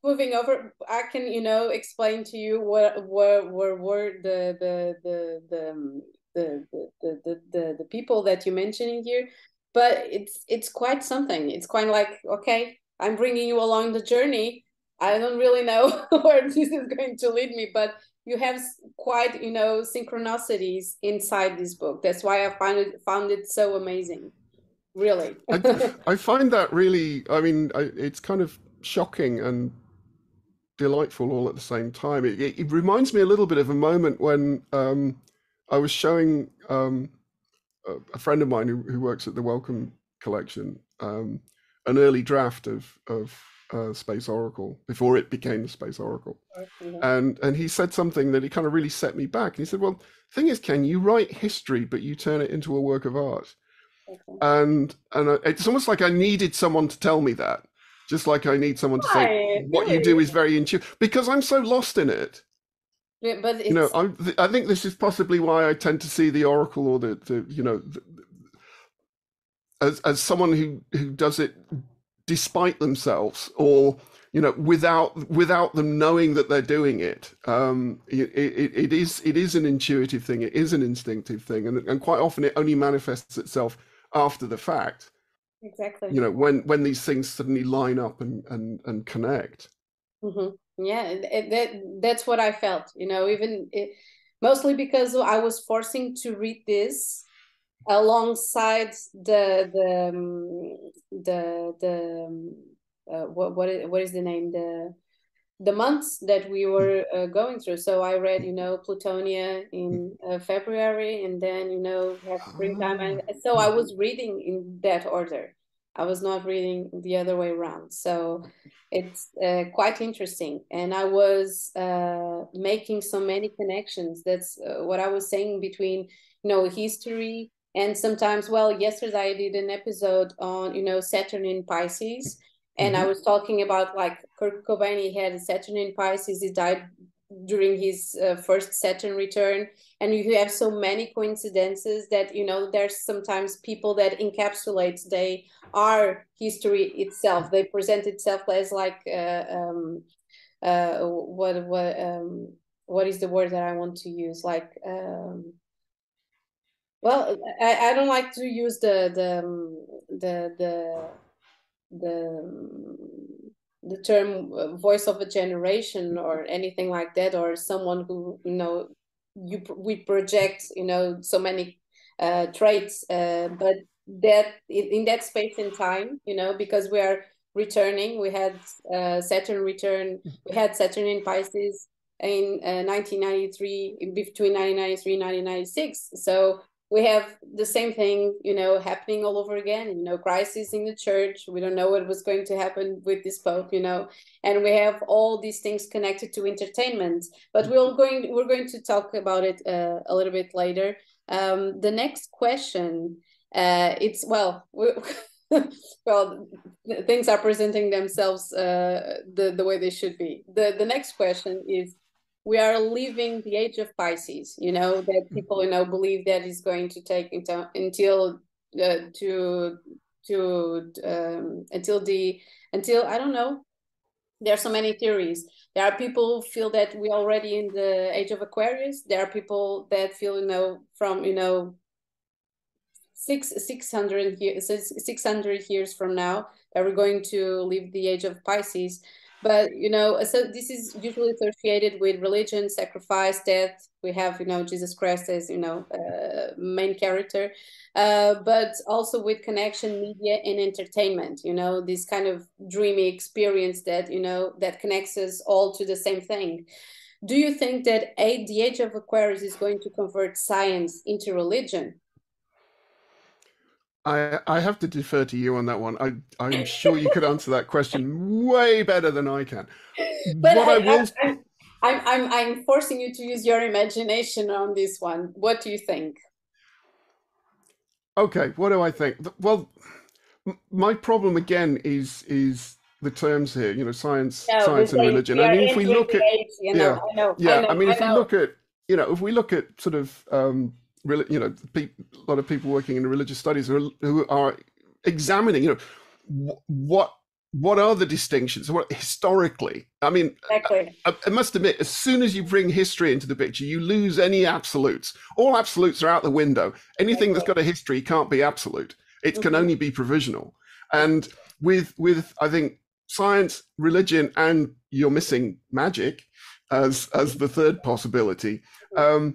moving over i can you know explain to you what what were were the the the the um, the, the, the, the, the people that you're mentioning here. But it's it's quite something. It's quite like okay i'm bringing you along the journey. I don't really know where this is going to lead me but you have quite you know synchronicities inside this book. That's why i found it found it so amazing really I, I, find that really i mean I, it's kind of shocking and delightful all at the same time it, it, it reminds me a little bit of a moment when um, i was showing um, a friend of mine who, who works at the Wellcome Collection um, an early draft of of uh, Space Oracle before it became the Space Oracle, mm-hmm. and and he said something that he kind of really set me back. And he said, "Well, thing is, Ken, you write history, but you turn it into a work of art." Okay. And and it's almost like I needed someone to tell me that, just like I need someone to say what you do is very intuitive because I'm so lost in it. But you know, I, I think this is possibly why I tend to see the oracle or the, the you know, the, as as someone who who does it despite themselves or you know without without them knowing that they're doing it. Um it, it, it is it is an intuitive thing. It is an instinctive thing. And, and quite often it only manifests itself after the fact exactly. you know when when these things suddenly line up and and and connect. Mm-hmm. Yeah it, that that's what i felt you know even it, mostly because i was forcing to read this alongside the the um, the the um, uh, what what is, what is the name? The the months that we were uh, going through. So I read, you know, Plutonia in uh, February, and then you know have springtime, and ah. so I was reading in that order. I was not reading the other way around. So it's uh, quite interesting, and I was uh, making so many connections. That's uh, what I was saying between you know history and sometimes. Well, yesterday I did an episode on you know Saturn in Pisces and mm-hmm. I was talking about like Kurt Cobain, he had Saturn in Pisces, he died during his uh, first Saturn return. And you have so many coincidences that, you know, there's sometimes people that encapsulate, they are history itself. They present itself as like, uh, um, uh, what, what, um, what is the word that I want to use? Like, um, well, I, I don't like to use the, the, um, the, the, the the term uh, voice of a generation or anything like that or someone who you know you we project you know so many uh, traits uh, but that in that space and time you know because we are returning we had uh, saturn return we had saturn in pisces in 1993 uh, between 1993 and 1996 so we have the same thing, you know, happening all over again. You know, crisis in the church. We don't know what was going to happen with this pope. You know, and we have all these things connected to entertainment. But we're going we're going to talk about it uh, a little bit later. Um, the next question, uh, it's well. well, things are presenting themselves uh, the the way they should be. the The next question is we are leaving the age of Pisces, you know, that mm-hmm. people, you know, believe that is going to take until, until uh, to to um, until the until I don't know. There are so many theories. There are people who feel that we're already in the age of Aquarius. There are people that feel, you know, from you know six six hundred years six hundred years from now that we're going to leave the age of Pisces but you know so this is usually associated with religion sacrifice death. We have you know jesus christ as you know uh, main character. Uh, but also with connection media and entertainment you know this kind of dreamy experience that you know that connects us all to the same thing. Do you think that a, the age of aquarius is going to convert science into religion I, I have to defer to you on that one. I, I'm sure you could answer that question way better than I can. But what I, I will. I, I'm, I'm, I'm forcing you to use your imagination on this one. What do you think? Okay, what do I think? Well, my problem again is is the terms here. You know, science, no, science and religion. I mean, if we look at, age, yeah, I know, yeah. I, know, I mean, if we look at, you know, if we look at sort of um, you know, a lot of people working in religious studies who are, who are examining, you know, what what are the distinctions? What historically? I mean, exactly. I, I, must admit, as soon as you bring history into the picture, you lose any absolutes. All absolutes are out the window. Anything that's got a history can't be absolute. It mm-hmm. can only be provisional. And with with I think science, religion, and you're missing magic as as the third possibility. Mm-hmm. Um,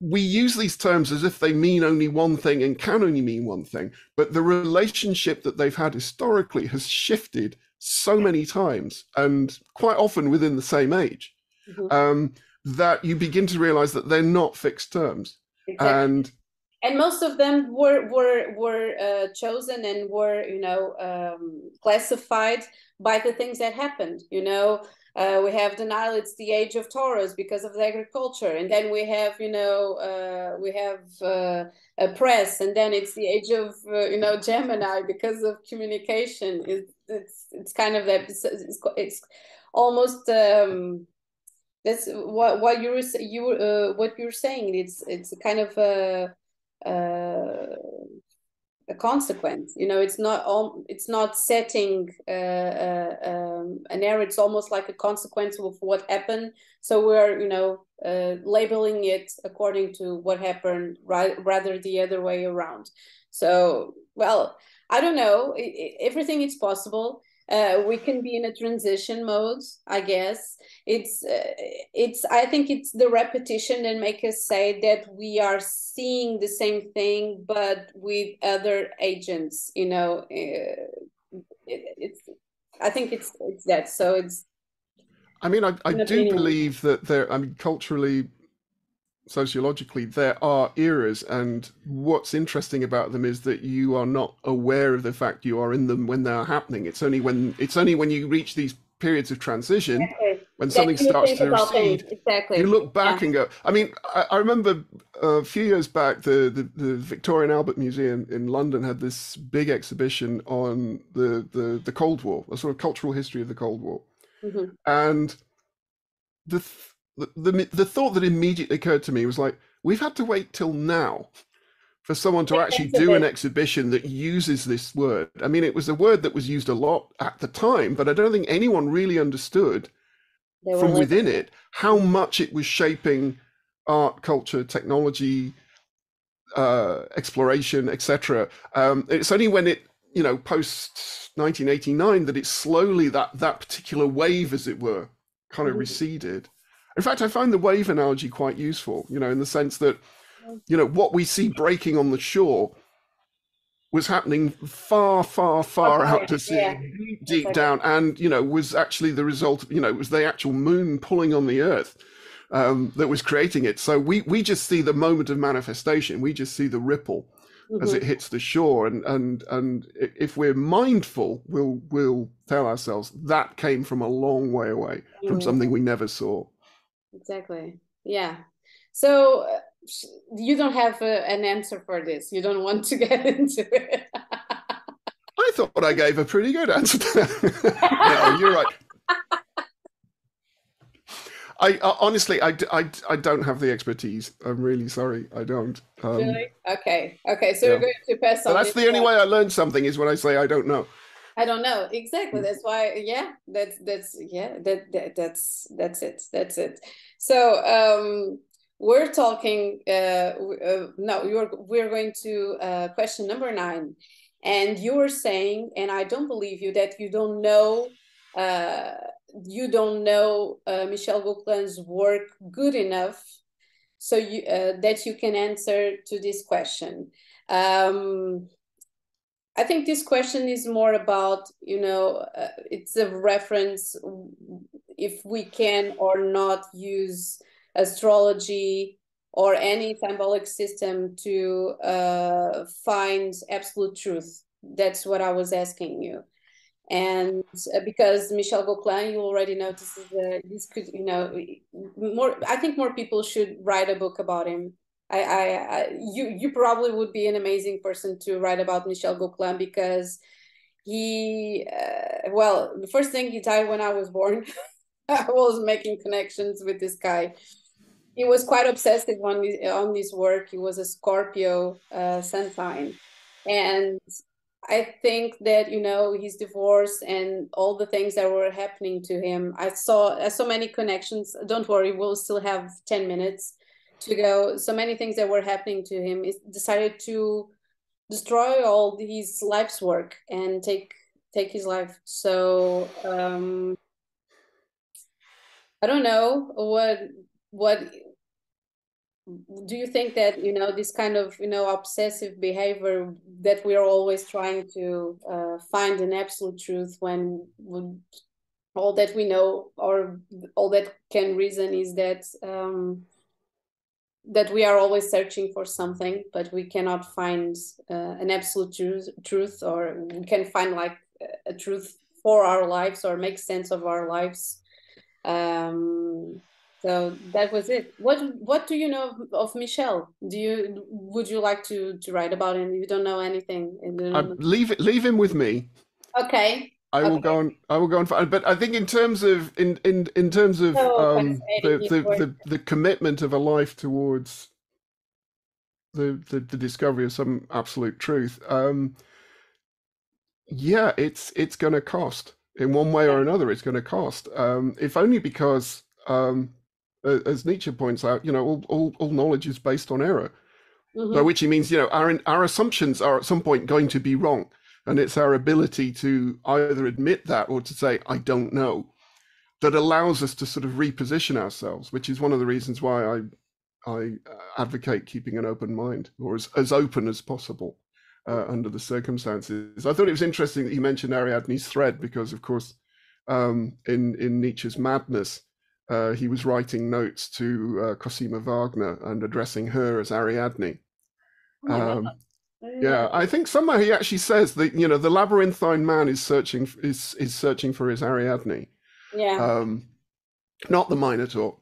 we use these terms as if they mean only one thing and can only mean one thing, but the relationship that they've had historically has shifted so many times and quite often within the same age mm-hmm. um, that you begin to realize that they're not fixed terms. Exactly. And and most of them were were were uh, chosen and were you know um, classified by the things that happened you know uh, we have the Nile, it's the age of Taurus because of the agriculture. And then we have, you know, uh, we have uh, a press, and then it's the age of, uh, you know, Gemini because of communication. It's, it's, it's kind of that, it's, it's almost, um, that's what, what you were, you, uh, what you're saying. It's, it's kind of a, uh, a consequence. You know it's not all it's not setting uh, uh, um, an error. It's almost like a consequence of what happened. So we're you know uh, labeling it according to what happened rather the other way around. So well i don't know. It, it, everything is possible uh, we can be in a transition mode i guess it's uh, it's i think it's the repetition that make us say that we are seeing the same thing but with other agents you know uh, it, it's i think it's it's that so it's I mean, I, I do believe that there. I mean, culturally, sociologically, there are eras, and what's interesting about them is that you are not aware of the fact you are in them when they are happening. It's only when it's only when you reach these periods of transition exactly. when something starts to recede exactly. you look back yeah. and go i mean I, I, remember a few years back the, the, the victoria and albert museum in london had this big exhibition on the, the, the cold war a sort of cultural history of the cold war mm-hmm. and the, the, the the thought that immediately occurred to me was like we've had to wait till now for someone to actually do an exhibition that uses this word. I mean, it was a word that was used a lot at the time, but I don't think anyone really understood from within it how much it was shaping art, culture, technology, uh, exploration, etc. Um, it's only when it, you know, post 1989 that it slowly that that particular wave, as it were, kind of mm-hmm. receded. In fact, I find the wave analogy quite useful. You know, in the sense that you know, what we see breaking on the shore was happening far, far, far okay, out to sea, yeah. deep, deep okay. down, and you know, was actually the result. Of, you know, it was the actual moon pulling on the Earth um, that was creating it. So we we just see the moment of manifestation. We just see the ripple mm-hmm. as it mm-hmm. hits the shore, and and and if we're mindful, we'll we'll tell ourselves that came from a long way away mm-hmm. from something we never saw. Exactly. Yeah. So you don't have a, an answer for this. You don't want to get into it. I thought I gave a pretty good answer no, you're right. I uh, honestly, I, I, I don't have the expertise. I'm really sorry. I don't. Um, really? Okay. Okay. So yeah. we're going to pass on. that's the only way I learn something is when I say I don't know. I don't know exactly. That's why. Yeah. That's that's yeah. That, that that's that's it. That's it. So um, we're talking uh, uh, no you're we're going to uh, question number nine and you were saying and i don't believe you that you don't know uh, you don't know uh, michel gauquelin's work good enough so you uh, that you can answer to this question um, i think this question is more about you know it's a reference if we can or not use astrology or any symbolic system to uh, find absolute truth. That's what I was asking you. And uh, because Michel Gauquelin, you already know this is a, this could you know more. I think more people should write a book about him. I, I, you you probably would be an amazing person to write about Michel Gauquelin because he uh, well the first thing he died when I was born. I was making connections with this guy he was quite obsessive on this, on this work. He was a Scorpio uh, sun sign, and I think that you know his divorce and all the things that were happening to him. I saw saw many connections. Don't worry, we'll still have ten minutes to go. So many things that were happening to him. He decided to destroy all his life's work and take take his life. So um, I don't know what what do you think that you know this kind of you know obsessive behavior that we are always trying to uh, find an absolute truth when, all that we know or all that can reason is that um, that we are always searching for something but we cannot find uh, an absolute truth, truth or we can find like a truth for our lives or make sense of our lives. Um, so that was it. What what do you know of, michel do you would you like to to write about him? You don't know anything. Uh, leave it leave him with me. Okay I will go on. I will go on. But I think in terms of in in in terms of um, the, the, the the commitment of a life towards the the, the discovery of some absolute truth, um, yeah, it's it's going to cost in one way or another. It's going to cost, um, if only because um, as Nietzsche points out, you know, all, all, all knowledge is based on error. Mm-hmm. By which he means, you know, our our assumptions are at some point going to be wrong, and it's our ability to either admit that or to say I don't know that allows us to sort of reposition ourselves, which is one of the reasons why I I advocate keeping an open mind or as, as open as possible uh, under the circumstances. I thought it was interesting that you mentioned Ariadne's thread because, of course, um, in in Nietzsche's Madness, uh, he was writing notes to uh, Cosima Wagner and addressing her as Ariadne. Oh Um. Yeah, I think somewhere he actually says that you know the labyrinthine man is searching is is searching for his Ariadne, Yeah. um, not the Minotaur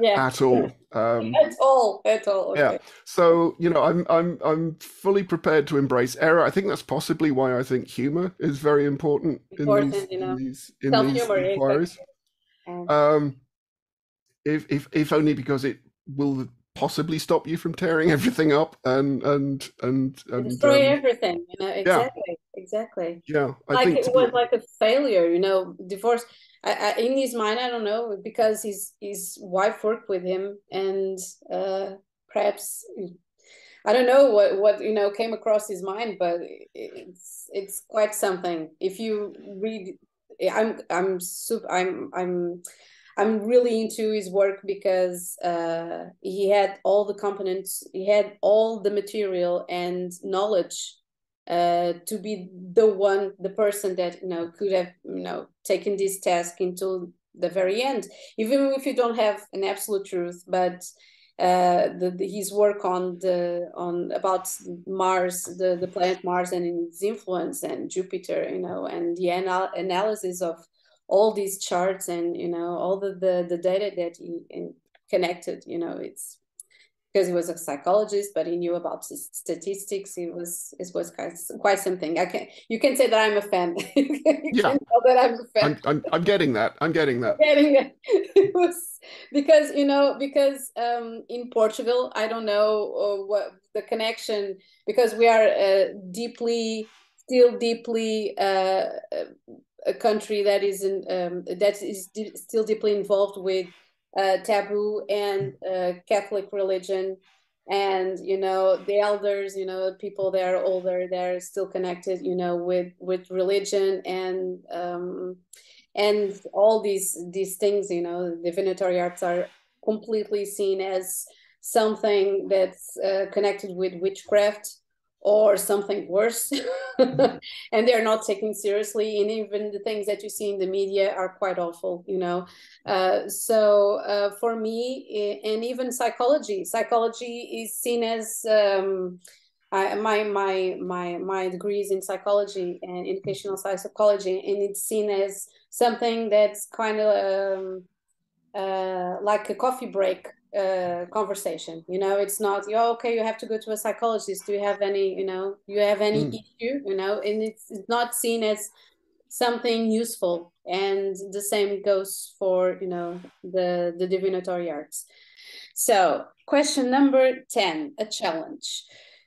yeah. at all. Um, At all. At all. Yeah. So you know, I'm I'm I'm fully prepared to embrace error. I think that's possibly why I think humor is very important in these you know. in these in these inquiries. Um, Um, if if if only because it will possibly stop you from tearing everything up and and and and destroy um, everything. You know. Exactly. Exactly. yeah. I like think it was like a failure, you know, divorce. I, I, in his mind, I don't know, because his his wife worked with him, and uh, perhaps I don't know what what you know came across his mind, but it's it's quite something. If you read, I'm I'm super, I'm I'm I'm really into his work because uh, he had all the components, he had all the material and knowledge uh, to be the one, the person that you know could have you know taken this task until the very end, even if you don't have an absolute truth, but uh, the, the his work on the on about Mars, the the planet Mars and its influence, and Jupiter, you know, and the anal- analysis of all these charts and you know all the the, the data that he connected, you know, it's because he was a psychologist, but he knew about statistics. It was it was quite, quite something. I can you can say that I'm a fan. Yeah. that I'm a fan. I'm, I'm I'm getting that. I'm getting that. Getting it. it was because you know because um in Portugal I don't know uh, what the connection because we are uh, deeply still deeply uh, a country that is in um, that is still deeply involved with uh, taboo and uh, Catholic religion. And you know the elders you know people that are older they're still connected you know with with religion and um and all these these things you know divinatory arts are completely seen as something that's uh, connected with witchcraft or something worse. And they're not taken seriously and even the things that you see in the media are quite awful you know? Uh, so uh, for me and even psychology psychology is seen as um, I, my my my my degree is in psychology and educational psychology and it's seen as something that's kind of um, uh, like a coffee break uh, conversation. You know, it's not, oh, okay, you have to go to a psychologist. Do you have any, you know, you have any Mm. issue, you know, and it's, it's not seen as something useful. And the same goes for, you know, the, the divinatory arts. So, question number 10, a challenge.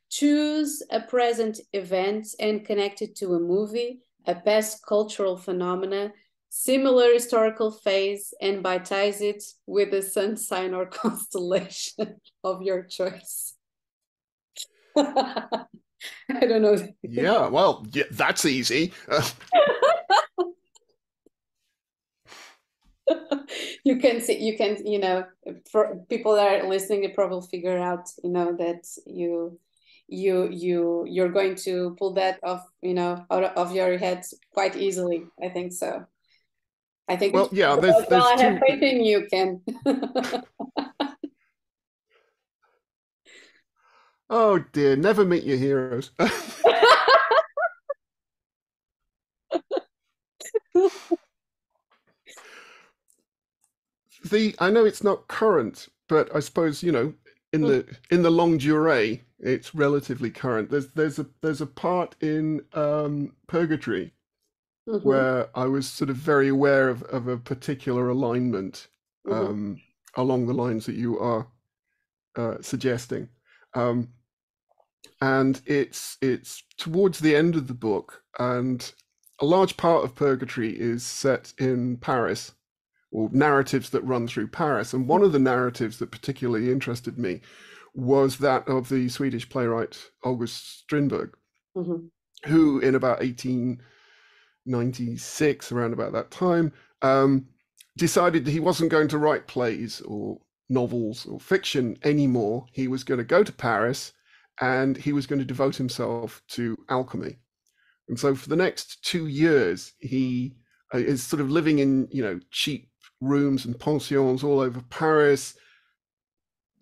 Choose a present event and connect it to a movie, a past cultural phenomena, similar historical phase, and baptize it with the sun sign or constellation of your choice. I don't know. Yeah, well, yeah, that's easy. You can see, you can, you know, for people that are listening, they probably figure out, you know, that you you you you're going to pull that off you know out of your head quite easily i think so i think well, yeah, there's well, i have two. faith in you ken Oh dear, never meet your heroes. the I know it's not current, but I suppose you know in the in the longue durée, it's relatively current. There's there's a there's a part in um, Purgatory Mhm, where I was sort of very aware of, of a particular alignment mhm, um, along the lines that you are uh, suggesting. Um, and it's it's towards the end of the book, and a large part of Purgatory is set in Paris, or narratives that run through Paris. And one of the narratives that particularly interested me was that of the Swedish playwright August Strindberg, mhm, who in about 1896, around about that time, um, decided that he wasn't going to write plays or novels or fiction anymore. He was going to go to Paris and he was going to devote himself to alchemy. And so for the next two years, he uh, is sort of living in you know cheap rooms and pensions all over Paris.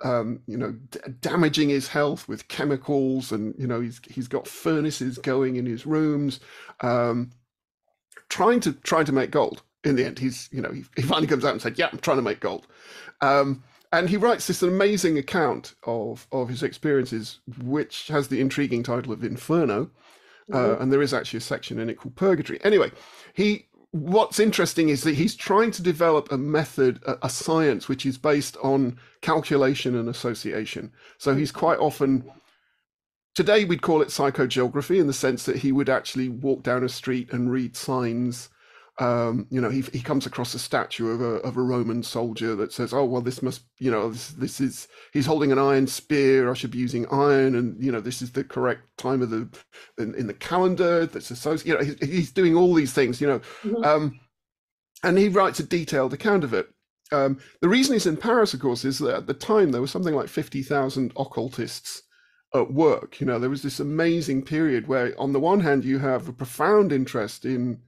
Um, you know, d- damaging his health with chemicals, and you know he's he's got furnaces going in his rooms, um, trying to trying to make gold. In the end, he's you know he, he finally comes out and said, "Yeah, I'm trying to make gold," um, and he writes this amazing account of of his experiences, which has the intriguing title of Inferno, uh, mm-hmm. and there is actually a section in it called Purgatory. Anyway, he what's interesting is that he's trying to develop a method, a, a, science, which is based on calculation and association. So he's quite often, today we'd call it psychogeography in the sense that he would actually walk down a street and read signs um, you know, he, he comes across a statue of a, of a Roman soldier that says, oh, well, this must, you know, this, this is, he's holding an iron spear. I should be using iron. And, you know, this is the correct time of the, in, in the calendar that's associated, you know, he's doing all these things, you know, mm-hmm. um, and he writes a detailed account of it. Um, the reason he's in Paris, of course, is that at the time there was something like 50,000 occultists at work. You know, there was this amazing period where, on the one hand, you have a profound interest in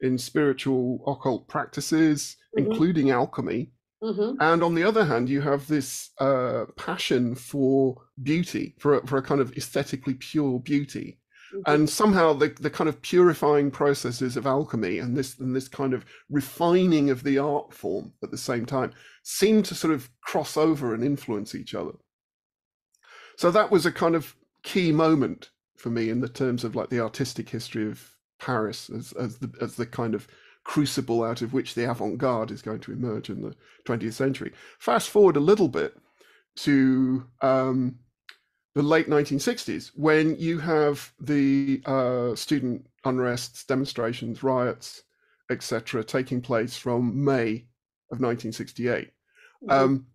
in spiritual occult practices, mm-hmm. including alchemy. Mm-hmm. And on the other hand, you have this uh, passion for beauty, for a, for a kind of aesthetically pure beauty. Mm-hmm. And somehow the, the kind of purifying processes of alchemy and this and this kind of refining of the art form at the same time seem to sort of cross over and influence each other. So that was a kind of key moment for me in the terms of like the artistic history of Paris as as the as the kind of crucible out of which the avant-garde is going to emerge in the 20th century. Fast forward a little bit to um, the late 1960s, when you have the uh, student unrests, demonstrations, riots, etc., taking place from May of 1968. Mm-hmm. Um,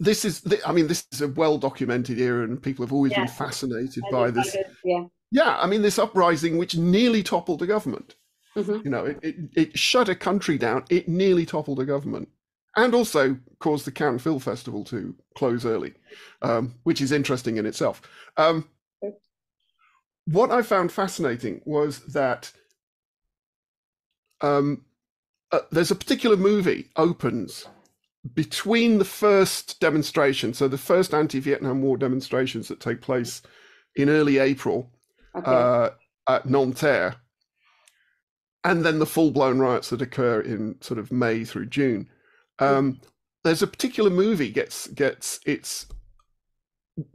this is, I mean, this is a well documented era, and people have always yeah. been fascinated I by this. yeah. Yeah, I mean, this uprising which nearly toppled the government. Mm-hmm. You know, it, it, it, shut a country down. It nearly toppled the government, and also caused the Cannes Film Festival to close early, um, which is interesting in itself. Um, what I found fascinating was that um, uh, there's a particular movie opens between the first demonstration, so the first anti-Vietnam War demonstrations that take place in early April okay. uh, at Nanterre, and then the full blown riots that occur in sort of May through June. Um. There's a particular movie gets gets its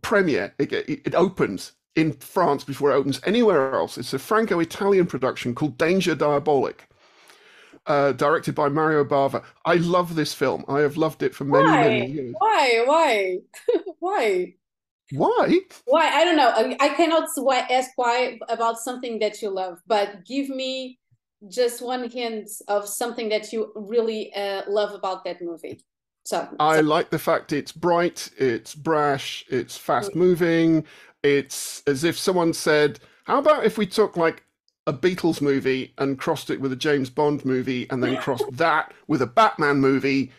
premiere. It, it, it opens in France before it opens anywhere else. It's a Franco-Italian production called Danger Diabolik. Uh, directed by Mario Bava. I love this film. I have loved it for many, Why? many years. Why? Why? Why? Why? Why? I don't know. I, cannot ask why about something that you love, but give me just one hint of something that you really uh, love about that movie. So I so. like the fact it's bright, it's brash, it's fast mm. moving. It's as if someone said, "How about if we took like a Beatles movie and crossed it with a James Bond movie, and then crossed that with a Batman movie?"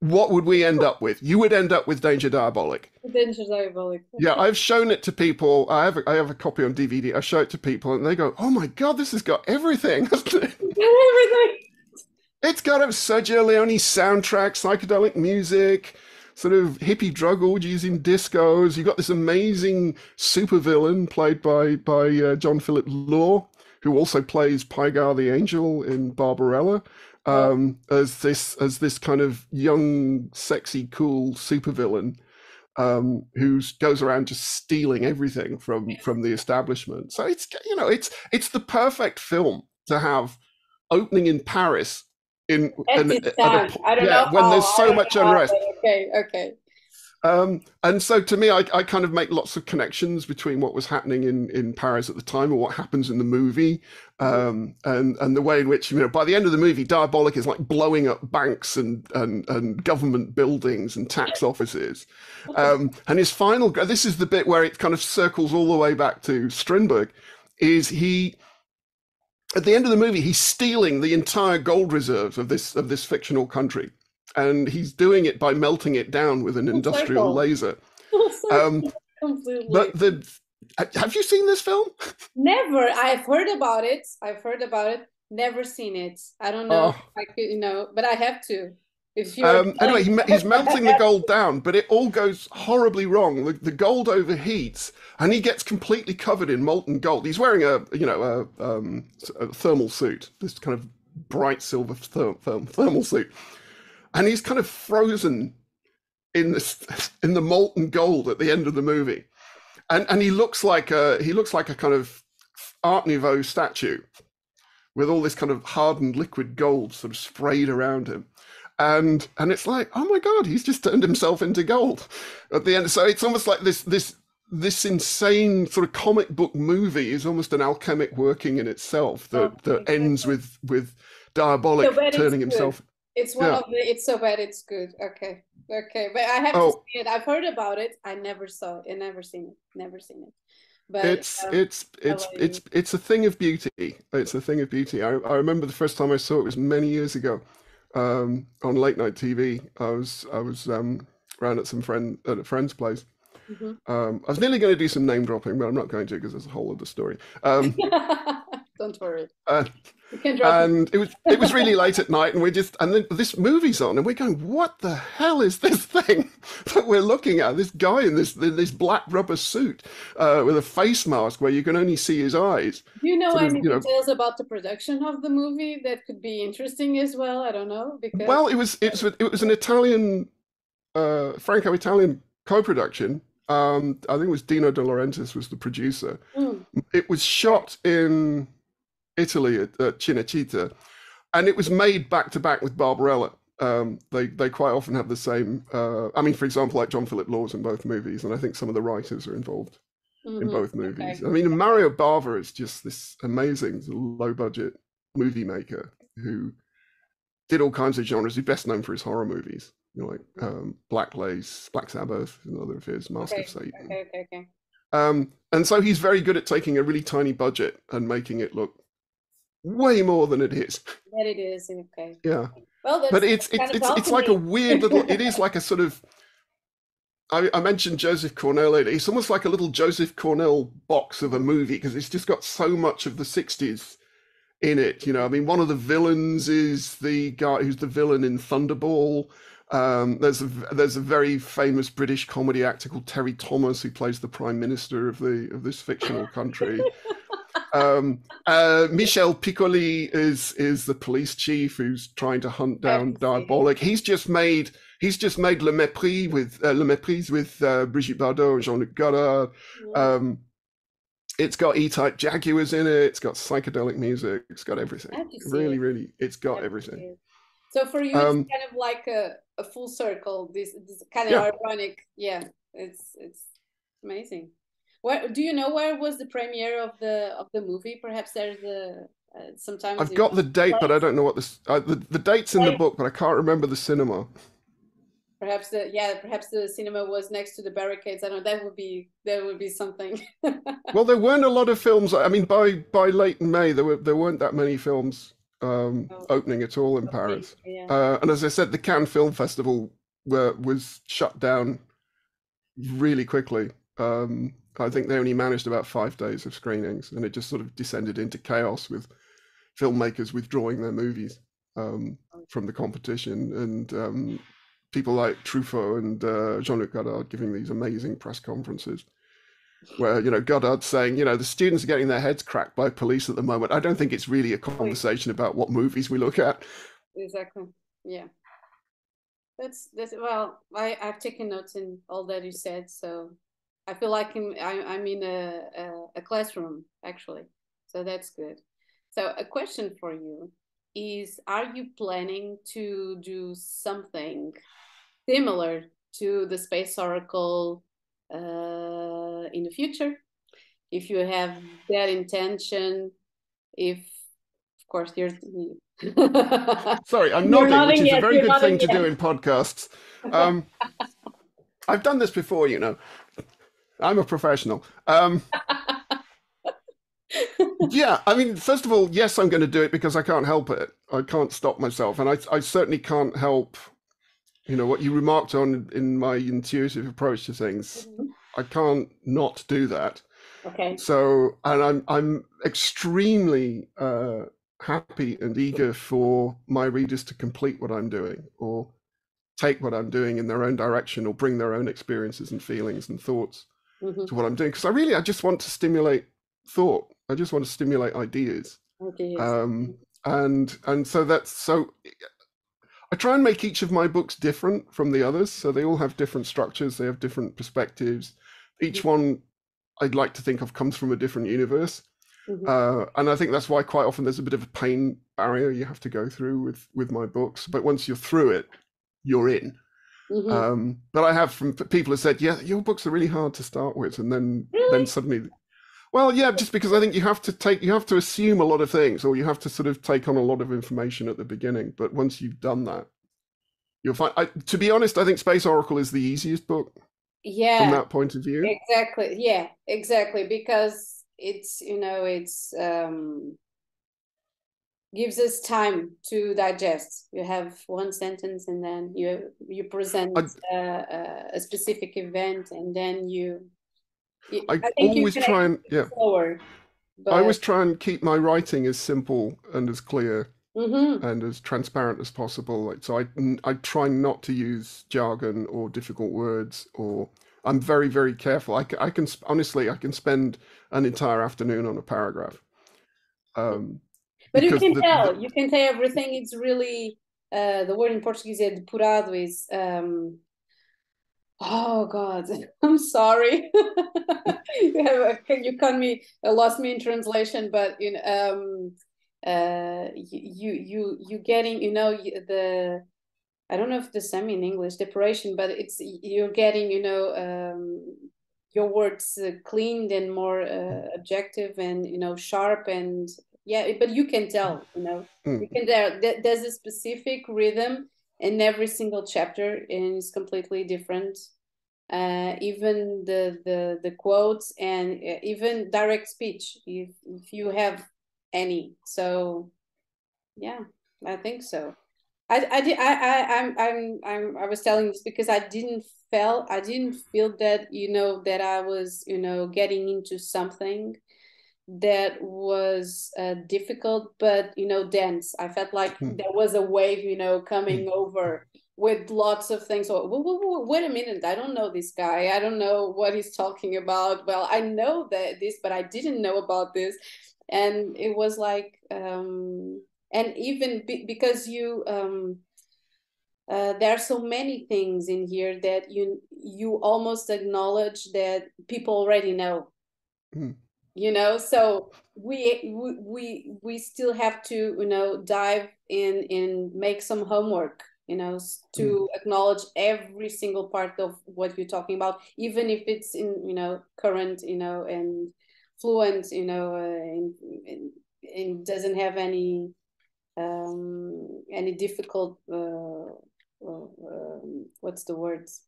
what would we end up with? You would end up with Danger Diabolik. Danger Diabolik. yeah, I've shown it to people. I have a, I have a copy on DVD. I show it to people, and they go, "Oh my god, this has got everything." everything. It's got a Sergio Leone soundtrack, psychedelic music, sort of hippie drug orgies in discos. You've got this amazing supervillain played by by uh, John Philip Law, who also plays Pygar the Angel in Barbarella um, as this as this kind of young, sexy, cool supervillain um, who goes around just stealing everything from from the establishment. So it's you know it's it's the perfect film to have opening in Paris in an, a, I don't yeah, know when there's so much unrest. Okay, okay. Um, and so to me, I, I, kind of make lots of connections between what was happening in, in Paris at the time or what happens in the movie, um, and and the way in which you know by the end of the movie, Diabolik is like blowing up banks and and, and government buildings and tax offices, um, and his final this is the bit where it kind of circles all the way back to Strindberg, is he at the end of the movie he's stealing the entire gold reserves of this of this fictional country and he's doing it by melting it down with an industrial laser. Um, Completely. But the have you seen this film? Never. I've heard about it. I've heard about it, Never seen it. I don't know. Oh. I could, you know, but I have to. If you Um, anyway, he, he's melting the gold down, but it all goes horribly wrong. The, the gold overheats, and he gets completely covered in molten gold. He's wearing a, you know, a, um, a thermal suit, this kind of bright silver ther- therm- thermal suit, and he's kind of frozen in this in the molten gold at the end of the movie, and and he looks like a he looks like a kind of Art Nouveau statue with all this kind of hardened liquid gold sort of sprayed around him. And and it's like oh my god he's just turned himself into gold at the end. So it's almost like this this this insane sort of comic book movie is almost an alchemic working in itself that Oh, that ends with with Diabolik So turning himself It's one Yeah. of the. It's so bad. It's good. Okay. Okay. But I have to Oh. see it. I've heard about it. I never saw it. I never seen it. Never seen it. But it's um, it's it's it's it's a thing of beauty it's a thing of beauty I, I remember the first time i saw it was many years ago um on late night tv i was i was um around at some friend at a friend's place mhm. um i was nearly going to do some name dropping but i'm not going to because there's a whole other story um Don't worry. uh, You can drop it. and it was it was really late at night and we're just and then this movie's on and we're going what the hell is this thing that we're looking at this guy in this in this black rubber suit uh, with a face mask where you can only see his eyes Do you know sort of, any you know- details about the production of the movie that could be interesting as well? I don't know because well it was it's it was an italian uh franco-italian co-production um i think it was dino de laurentiis was the producer Mm, it was shot in Italy at, at Cinecittà, and it was made back to back with Barbarella. Um, they they quite often have the same. Uh, I mean, for example, like John Philip Law's in both movies, and I think some of the writers are involved in mhm, both movies. okay. I mean, Mario Bava is just this amazing low budget movie maker who did all kinds of genres. He's best known for his horror movies, you know, like um, Black Lace, Black Sabbath, another of his, Mask Okay, of Satan. Okay, okay, okay. Um, and so he's very good at taking a really tiny budget and making it look way more than it is. That it is okay. Yeah, Well, but it's it's it's, it's like a weird little. It is like a sort of. I, I mentioned Joseph Cornell earlier. It's almost like a little Joseph Cornell box of a movie because it's just got so much of the '60s in it. You know, I mean, one of the villains is the guy who's the villain in Thunderball. Um, there's a there's a very famous British comedy actor called Terry Thomas who plays the prime minister of the of this fictional country. um, uh, Michel Piccoli is is the police chief who's trying to hunt down. Diabolik. He's just made he's just made Le Mépris with uh, Le Mépris with uh, Brigitte Bardot and Jean-Luc Godard. Yeah. Um, it's got E-Type Jaguars in it. It's got psychedelic music. It's got everything. I have to see Really, it. really, it's got everything. So for you, Um, it's kind of like a, a full circle. This, this kind of Yeah. ironic. Yeah, it's it's amazing. Where do you know where was the premiere of the of the movie? Perhaps there's a uh, sometimes I've got the date, but I don't know what this. Uh, the the date's in the book, but I can't remember the cinema. perhaps the yeah perhaps the cinema was next to the barricades. I don't know that would be that would be something. Well, there weren't a lot of films. I mean, by by late May, there were there weren't that many films um, Oh. opening at all in Paris. yeah. Uh, and as I said, the Cannes Film Festival were, was shut down really quickly. Um, I think they only managed about five days of screenings, and it just sort of descended into chaos with filmmakers withdrawing their movies um, from the competition, and um, people like Truffaut and uh, Jean-Luc Godard giving these amazing press conferences. Where you know Godard saying, you know, the students are getting their heads cracked by police at the moment. I don't think it's really a conversation about what movies we look at. Exactly. Yeah. That's that's well, I I've taken notes in all that you said, so I feel like I'm I, I'm in a, a a classroom actually, so that's good. So a question for you is: Are you planning to do something similar to the Space Oracle uh, in the future? If you have that intention, if of course you're. Sorry, I'm You're nodding, which nodding is a very good thing nodding to do in podcasts. Um, I've done this before, you know. I'm a professional. Um, yeah, I mean, first of all, yes, I'm going to do it because I can't help it. I can't stop myself, and I, I certainly can't help. You know what you remarked on in my intuitive approach to things. I can't not do that. Okay. So, and I'm I'm extremely uh, happy and eager for my readers to complete what I'm doing or take what I'm doing in their own direction or bring their own experiences and feelings and thoughts mm-hmm. to what I'm doing. Because I really, I just want to stimulate thought. I just want to stimulate ideas. Ideas. Um, and and so that's so. I try and make each of my books different from the others, so they all have different structures. They have different perspectives. Each mm-hmm. one, I'd like to think of, comes from a different universe. Mm-hmm. Uh, and I think that's why quite often there's a bit of a pain barrier you have to go through with with my books. But once you're through it, you're in. Mm-hmm. Um, but I have from people who said, "Yeah, your books are really hard to start with," and then really? then suddenly, well, yeah, just because I think you have to take, you have to assume a lot of things, or you have to sort of take on a lot of information at the beginning. But once you've done that, you'll find. I, to be honest, I think Space Oracle is the easiest book. Yeah, from that point of view. Exactly. Yeah, exactly. Because it's you know it's um gives us time to digest. You have one sentence, and then you you present uh, uh, a specific event, and then you. you I, I always try and yeah. But... I always try and keep my writing as simple and as clear mm-hmm. and as transparent as possible. Like, so I I try not to use jargon or difficult words or. I'm very, very careful. I, I can honestly, I can spend an entire afternoon on a paragraph. Um, but you can the, tell, the, you can tell everything. It's really uh, the word in Portuguese is depurado is um, oh god i'm sorry. You, have, you caught me? Uh, lost me in translation but you know um uh you you you getting you know the i don't know if the same in english depuration but it's you're getting you know um your words uh, cleaned and more uh, objective and you know sharp and yeah but you can tell you know. Mm. you can tell there's a specific rhythm in every single chapter and it's completely different. Uh, even the, the the quotes and uh, even direct speech if, if you have any. So yeah i think so. I i did i i i'm i'm, I'm i was telling this because i didn't felt i didn't feel that you know that i was you know getting into something that was uh, difficult but you know dense. I felt like hmm. there was a wave you know coming hmm. over with lots of things. So wait, a minute. I don't know this guy. I don't know what he's talking about. Well i know that this but i didn't know about this. And it was like um and even be, because you um uh, there are so many things in here that you you almost acknowledge that people already know. Mm you know so we we we still have to you know dive in and make some homework you know to mm. acknowledge every single part of what you're talking about even if it's in you know current you know and fluent you know uh, and, and, doesn't have any um any difficult uh, uh um, what's the words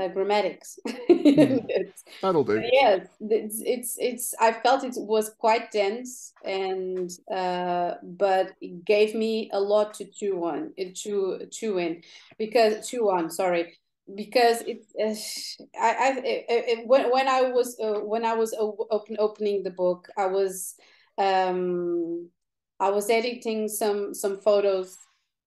uh, grammatics. mm. That'll do. Yes, it's, it's it's I felt it was quite dense and uh, but it gave me a lot to chew on, uh, chew chew in because chew on. Sorry, because it uh, I, I it, it, when when I was uh, when I was open, opening the book, I was um I was editing some some photos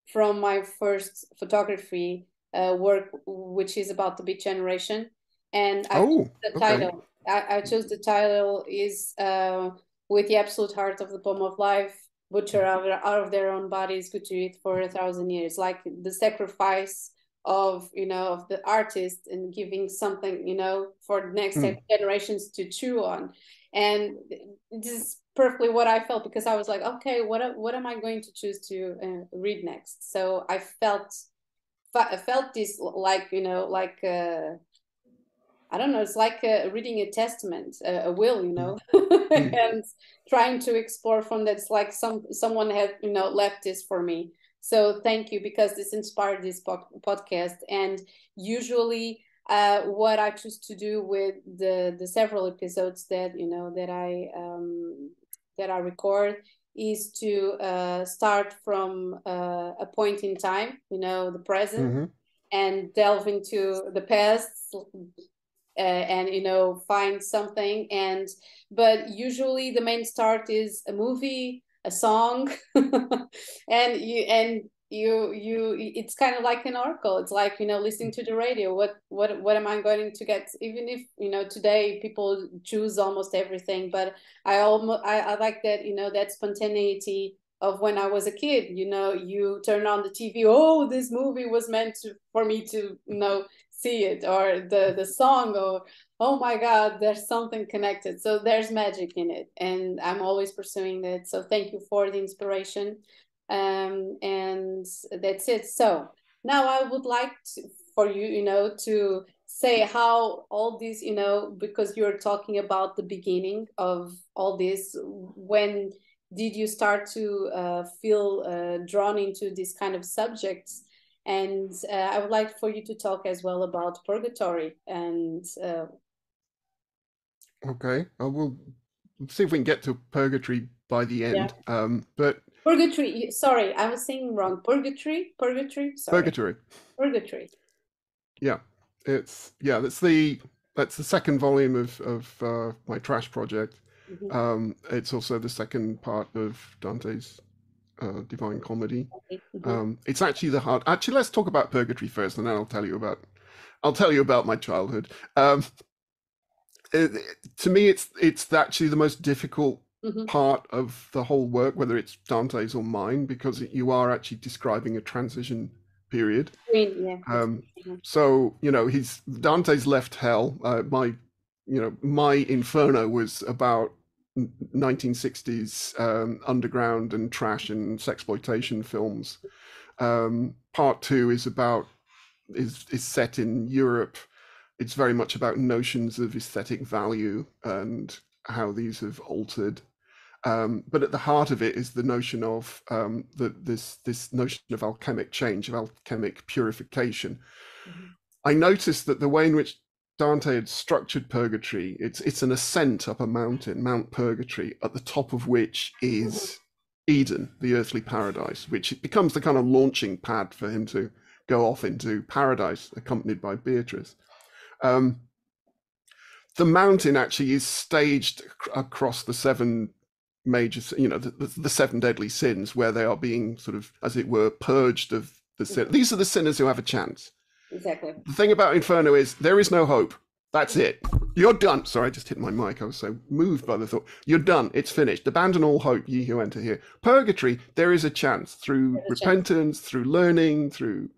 from my first photography uh, work, which is about the beat generation. And I oh, the title. Okay. I, I, chose the title is uh, with the absolute heart of the poem of life, butcher out, out of their own bodies, good to eat for a thousand years. Like the sacrifice of you know of the artist and giving something you know for the next mm. generations to chew on and this is perfectly what i felt because i was like okay what what am i going to choose to uh, read next so i felt felt this like you know like uh, I don't know. It's like uh, reading a testament, a, a will, you know, mm. and trying to explore from that. It's like some someone had you know left this for me. So thank you because this inspired this po- podcast. And usually, uh, what I choose to do with the the several episodes that you know that I um, that I record is to uh, start from uh, a point in time, you know, the present, mm-hmm. and delve into the past, uh, and you know, find something. And but usually the main start is a movie a song and you and you you it's kind of like an oracle. It's like you know listening to the radio. What what what am i going to get? Even if you know today people choose almost everything but i almost I, I like that you know that spontaneity of when i was a kid you know you turn on the tv oh this movie was meant to for me to you know see it or the the song or oh my god there's something connected. So there's magic in it and i'm always pursuing that so thank you for the inspiration um, and that's it. So now i would like to, for you you know to say how all this you know because you're talking about the beginning of all this when did you start to uh, feel uh, drawn into this kind of subjects? And uh, i would like for you to talk as well about purgatory and uh, okay i will see if we can get to purgatory by the end. Yeah. um, but Purgatory. Sorry, I was saying wrong. Purgatory. Purgatory. Sorry. Purgatory. Purgatory. Yeah, it's yeah. That's the that's the second volume of of uh, my trash project. Mm-hmm. Um, it's also the second part of Dante's uh, Divine Comedy. Mm-hmm. Um, it's actually the hard. Actually, let's talk about Purgatory first, and then I'll tell you about I'll tell you about my childhood. Um, it, to me, it's it's actually the most difficult mm-hmm. part of the whole work, whether it's Dante's or mine, because you are actually describing a transition period. Yeah. Um. So you know, he's Dante's left hell. Uh, my, you know, my Inferno was about 1960s um, underground and trash and sexploitation films. Um, part two is about is is set in Europe. It's very much about notions of aesthetic value and how these have altered um, but at the heart of it is the notion of um, the, this this notion of alchemic change, of alchemic purification. Mm-hmm. I noticed that the way in which Dante had structured purgatory, it's it's an ascent up a mountain, Mount Purgatory, at the top of which is Eden, the earthly paradise, which becomes the kind of launching pad for him to go off into paradise, accompanied by Beatrice. Um, the mountain actually is staged across the seven major, you know, the, the, seven deadly sins, where they are being sort of, as it were, purged of the sin. These are the sinners who have a chance. Exactly. The thing about Inferno is there is no hope. That's it. You're done. Sorry, I just hit my mic. I was so moved by the thought. You're done. It's finished. Abandon all hope, ye who enter here. Purgatory, there is a chance through repentance, chance. through learning, through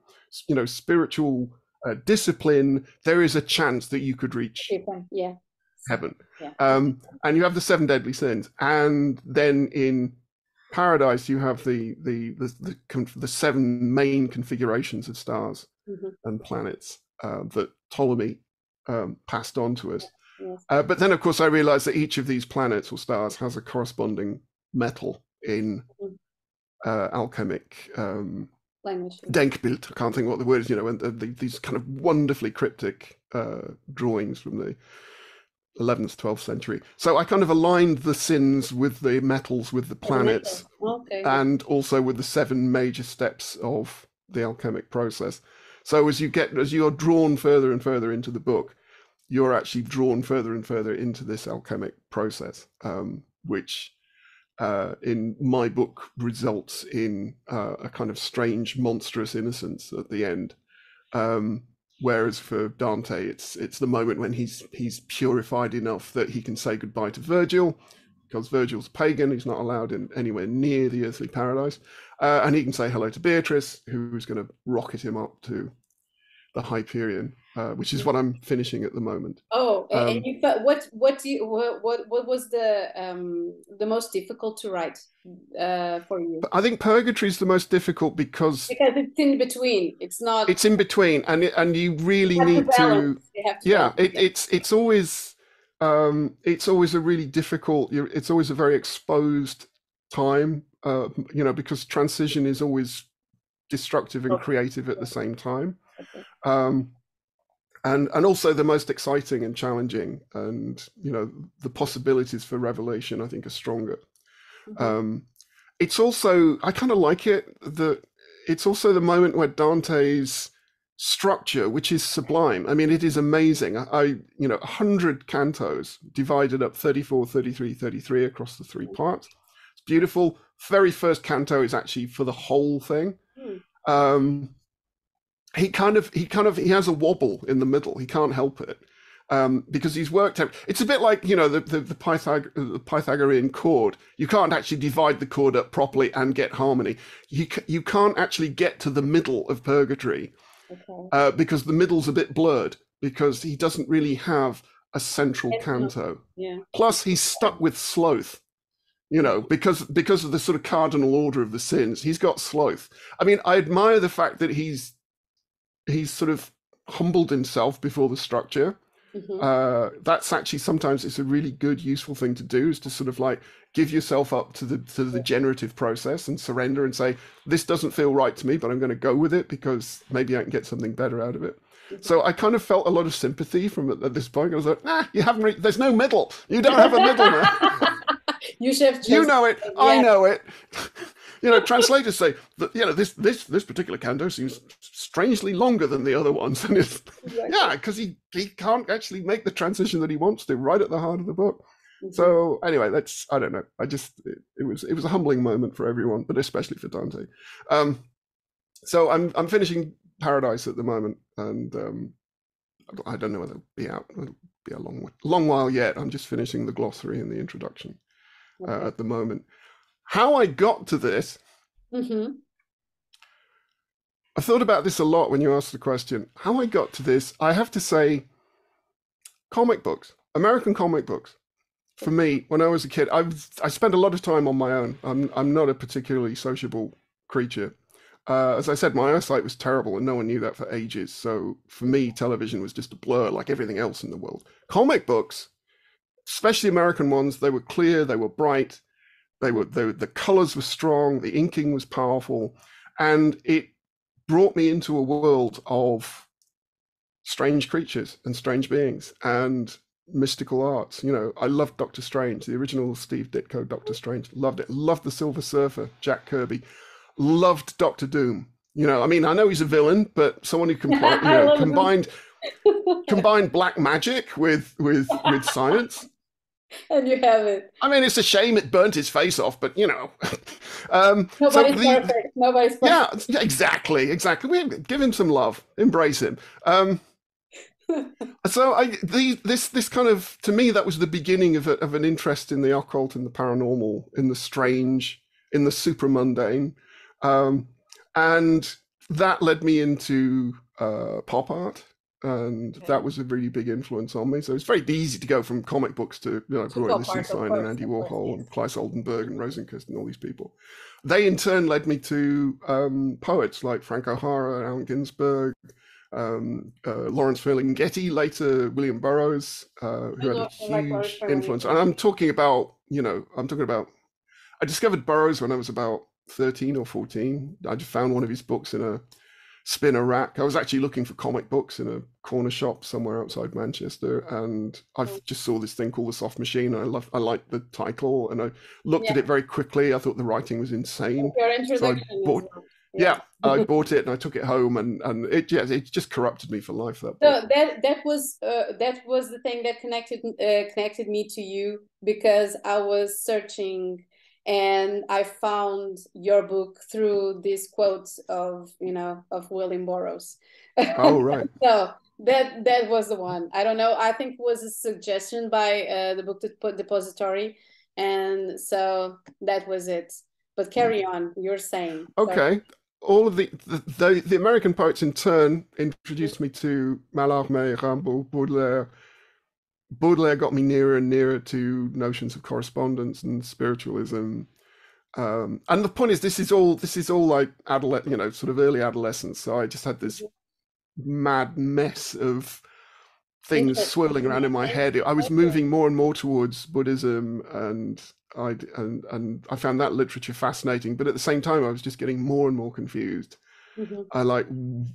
you know spiritual uh, discipline. There is a chance that you could reach. Yeah heaven. Yeah. Um, and you have the seven deadly sins, and then in paradise you have the the the the, the seven main configurations of stars mm-hmm. and planets uh, that Ptolemy um, passed on to us. Yes. Uh, but then, of course, I realized that each of these planets or stars has a corresponding metal in mm-hmm. uh, alchemic um, language. Denkbild. I can't think what the word is. You know, and the, the, these kind of wonderfully cryptic uh, drawings from the 11th 12th century. So i kind of aligned the sins with the metals with the planets okay. and also with the seven major steps of the alchemic process. So as you get as you're drawn further and further into the book you're actually drawn further and further into this alchemic process um, which uh, in my book results in uh, a kind of strange monstrous innocence at the end. Um, Whereas for Dante, it's it's the moment when he's he's purified enough that he can say goodbye to Virgil, because Virgil's pagan, he's not allowed in anywhere near the earthly paradise, uh, and he can say hello to Beatrice, who's going to rocket him up to the Empyrean, uh, which is what I'm finishing at the moment. Oh, um, and you what what do you what what, what was the um the most difficult to write uh, for you? I think Purgatory is the most difficult because because it's in between. It's not. It's in between, and and you really you need to. to yeah, it, it's it's always um it's always a really difficult. It's always a very exposed time. Uh, you know, because transition is always destructive and creative at the same time. Um, and and also the most exciting and challenging and you know the possibilities for revelation i think are stronger mm-hmm. um, it's also i kind of like it that it's also the moment where dante's structure which is sublime i mean it is amazing i, I you know 100 cantos divided up 34 33 33 across the three parts it's beautiful. Very first canto is actually for the whole thing. Hmm. Um, he kind of he kind of he has a wobble in the middle. He can't help it um, because he's worked out. It's a bit like you know the the, the, Pythag- the, Pythagorean chord. You can't actually divide the chord up properly and get harmony. You you can't actually get to the middle of purgatory Okay. uh, because the middle's a bit blurred because he doesn't really have a central Central. canto. Yeah. Plus, he's stuck with sloth. You know, because because of the sort of cardinal order of the sins, he's got sloth. I mean, I admire the fact that he's he's sort of humbled himself before the structure. Mhm. Uh, that's actually sometimes it's a really good, useful thing to do is to sort of like give yourself up to the to the generative process and surrender and say, this doesn't feel right to me, but I'm going to go with it because maybe I can get something better out of it. So I kind of felt a lot of sympathy from at, this point. I was like, nah, you haven't. Re- there's no middle. You don't have a middle, man. you should have you know it. I know it. You know, translators say that you know this this this particular canto seems strangely longer than the other ones, and it's Exactly. yeah, because he he can't actually make the transition that he wants to right at the heart of the book. Mhm. So anyway, that's I don't know. I just it, it was it was a humbling moment for everyone, but especially for Dante. Um, so I'm I'm finishing Paradise at the moment, and um, I don't know whether it'll be out. It'll be a long long while yet. I'm just finishing the glossary and the introduction uh, Okay. at the moment. How I got to this, Mhm. I thought about this a lot when you asked the question. How I got to this, I have to say, comic books, American comic books. For me, when I was a kid, I was, I spent a lot of time on my own. I'm I'm not a particularly sociable creature. Uh, as I said, my eyesight was terrible, and no one knew that for ages. So for me, television was just a blur, like everything else in the world. Comic books, especially American ones, they were clear, they were bright, they were the the colors were strong, the inking was powerful, and it brought me into a world of strange creatures and strange beings and mystical arts. You know, I loved Doctor Strange, the original Steve Ditko Doctor Strange. Loved it. Loved the Silver Surfer, Jack Kirby. Loved Doctor Doom. You know, I mean, I know he's a villain, but someone who compli- you know, combined combined black magic with with with science. and you have it. I mean, it's a shame it burnt his face off, but you know. um, so Nobody's the- perfect. Nobody's perfect. yeah, yeah, exactly, exactly. We give him some love, embrace him. Um, so I the, this this kind of to me that was the beginning of a, of an interest in the occult, in the paranormal, in the strange, in the super mundane, um, and that led me into uh, pop art. And that was a really big influence on me. So it's very easy to go from comic books to you know, Roy pop art, of Lichtenstein and Andy course, Warhol yes. and Claes Oldenburg and Rosenquist and all these people they in turn led me to um, poets like Frank O'Hara, Allen Ginsberg, um, uh, Lawrence Ferlinghetti, later William Burroughs, uh, who had a like huge influence. And I'm talking about, you know, I'm talking about, I discovered Burroughs when I was about 13 or 14. I just found one of his books in a spinner rack. I was actually looking for comic books in a corner shop somewhere outside Manchester, and I Mm. just saw this thing called The Soft Machine. And I love, I liked the title, and I looked at it very quickly. I thought the writing was insane. Your introduction. as bought- well. Yeah, I bought it and I took it home, and and it yeah, it just corrupted me for life. That book. That that was uh, that was the thing that connected uh, connected me to you because I was searching and I found your book through these quotes of you know of William Burroughs. Oh right, So that that was the one. I don't know. I think it was a suggestion by uh, the book Dep- depository, and so that was it. But carry on. You're saying Sorry. okay. All of the, the the the American poets in turn introduced me to Mallarmé, Rimbaud, Baudelaire. Baudelaire got me nearer and nearer to notions of correspondence and spiritualism. Um, and the point is, this is all this is all like adolescent, you know, sort of early adolescence. So I just had this mad mess of things swirling around in my head. I was moving more and more towards Buddhism, and I and and I found that literature fascinating. But at the same time, I was just getting more and more confused. Mhm. I like w-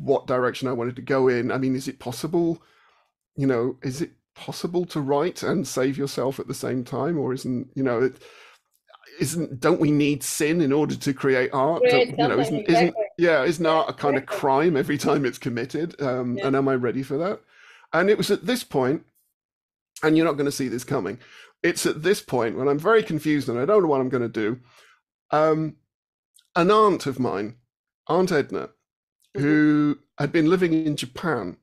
what direction I wanted to go in. I mean, is it possible? You know, is it possible to write and save yourself at the same time, or isn't you know? It, isn't don't we need sin in order to create art? Create you know, isn't something, isn't yeah, isn't art a kind of crime every time it's committed? Um, Yeah. And am I ready for that? And it was at this point, and you're not going to see this coming. it's at this point when I'm very confused and I don't know what I'm going to do. Um, an aunt of mine, Aunt Edna, mm-hmm. who had been living in Japan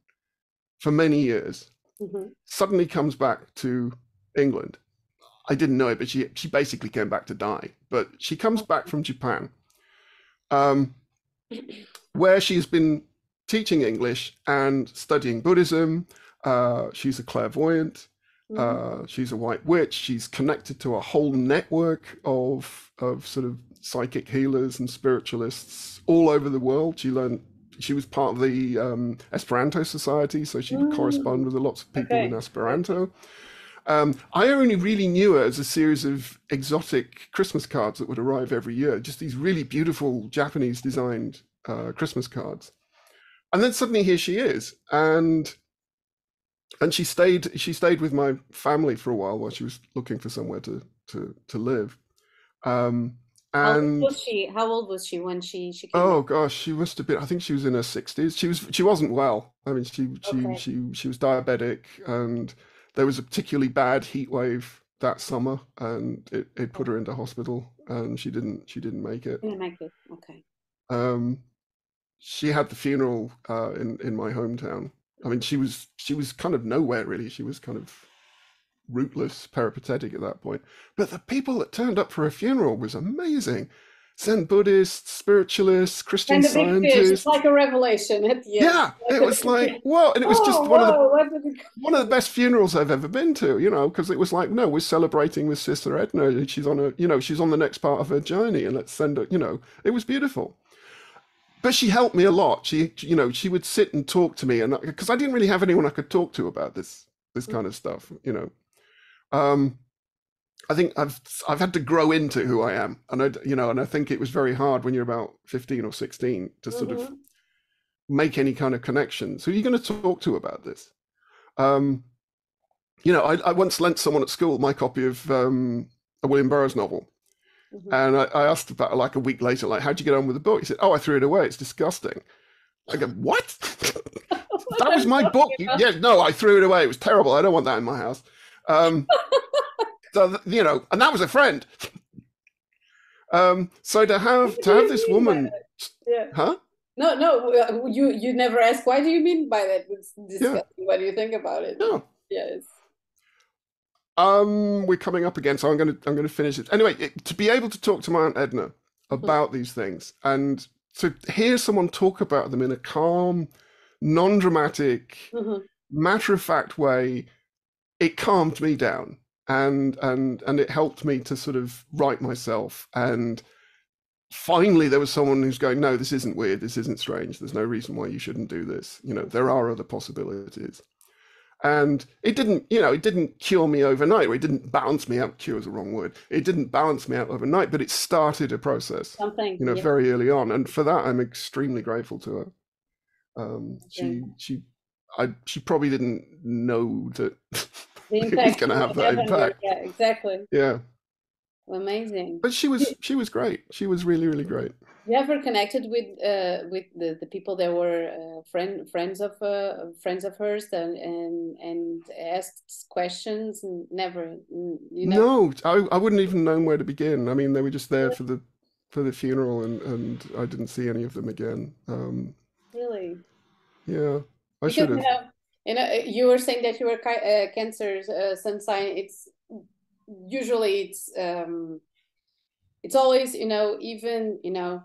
for many years, mm-hmm. suddenly comes back to England. I didn't know it, but she she basically came back to die. But she comes back from Japan, um, where she's been teaching English and studying Buddhism. Uh, she's a clairvoyant. Mm-hmm. Uh, she's a white witch. She's connected to a whole network of of sort of psychic healers and spiritualists all over the world. She learned. She was part of the um, Esperanto Society, so she would mm. correspond with lots of people okay. in Esperanto. Um, I only really knew her as a series of exotic Christmas cards that would arrive every year, just these really beautiful Japanese designed uh, Christmas cards. And then suddenly here she is, and and she stayed she stayed with my family for a while while she was looking for somewhere to to to live um and how old was she? How old was she when she she came oh gosh she must have been i think she was in her 60s she was she wasn't well. I mean she she okay. she she was diabetic and there was a particularly bad heat wave that summer and it, it put her into hospital and she didn't she didn't make it. Didn't make it. Okay. Um she had the funeral uh in in my hometown. I mean, she was she was kind of nowhere really. She was kind of rootless, peripatetic at that point. But the people that turned up for a funeral was amazing. Zen Buddhists, spiritualists, Christian and scientists. It's like a revelation at the end. Yeah, it was like, whoa. And it was oh, just one whoa, of the one of the best funerals I've ever been to, you know, because it was like, no, we're celebrating with Sister Edna. She's on a, you know, she's on the next part of her journey, and let's send her, you know, it was beautiful but she helped me a lot. She, you know, she would sit and talk to me, and because I didn't really have anyone I could talk to about this this mm. kind of stuff, you know. Um, I think I've I've had to grow into who I am, and I, you know, and I think it was very hard when you're about fifteen or sixteen to sort mm-hmm. of make any kind of connections. Who are you going to talk to about this? Um, you know, I, I once lent someone at school my copy of um, a William Burroughs novel, Mm-hmm. And I, I, asked about like a week later, like, how'd you get on with the book? He said, oh, I threw it away. It's disgusting. I go, what? that was my book. yeah, no, I threw it away. It was terrible. I don't want that in my house. Um, so, you know, and that was a friend. Um, so to have to have this woman, yeah. huh? No, no, uh, you you never ask. Why do you mean by that? Yeah. What do you think about it? No. Yes. Um, we're coming up again, so I'm gonna I'm gonna finish it anyway. It, to be able to talk to my aunt Edna about mm. these things and to hear someone talk about them in a calm, non-dramatic, mm-hmm. matter-of-fact way, it calmed me down and and and it helped me to sort of right myself. And finally there was someone who's going no this isn't weird. This isn't strange. There's no reason why you shouldn't do this. You know there are other possibilities. And it didn't you know it didn't cure me overnight or it didn't balance me out cure is the wrong word. It didn't balance me out overnight but it started a process something you know yeah. very early on. And for that i'm extremely grateful to her. Um she she i she probably didn't know that it was going to have that impact. yeah exactly. Yeah. Amazing. But she was she was great. She was really really great. You ever connected with uh, with the, the people that were uh, friend friends of uh, friends of hers and and, and asked questions? And never you know? No I, I wouldn't even known where to begin. I mean they were just there for the for the funeral and and i didn't see any of them again. Um really? Yeah i should have you know, you were saying that you were uh, cancer uh, sun sign. It's usually it's um it's always you know even you know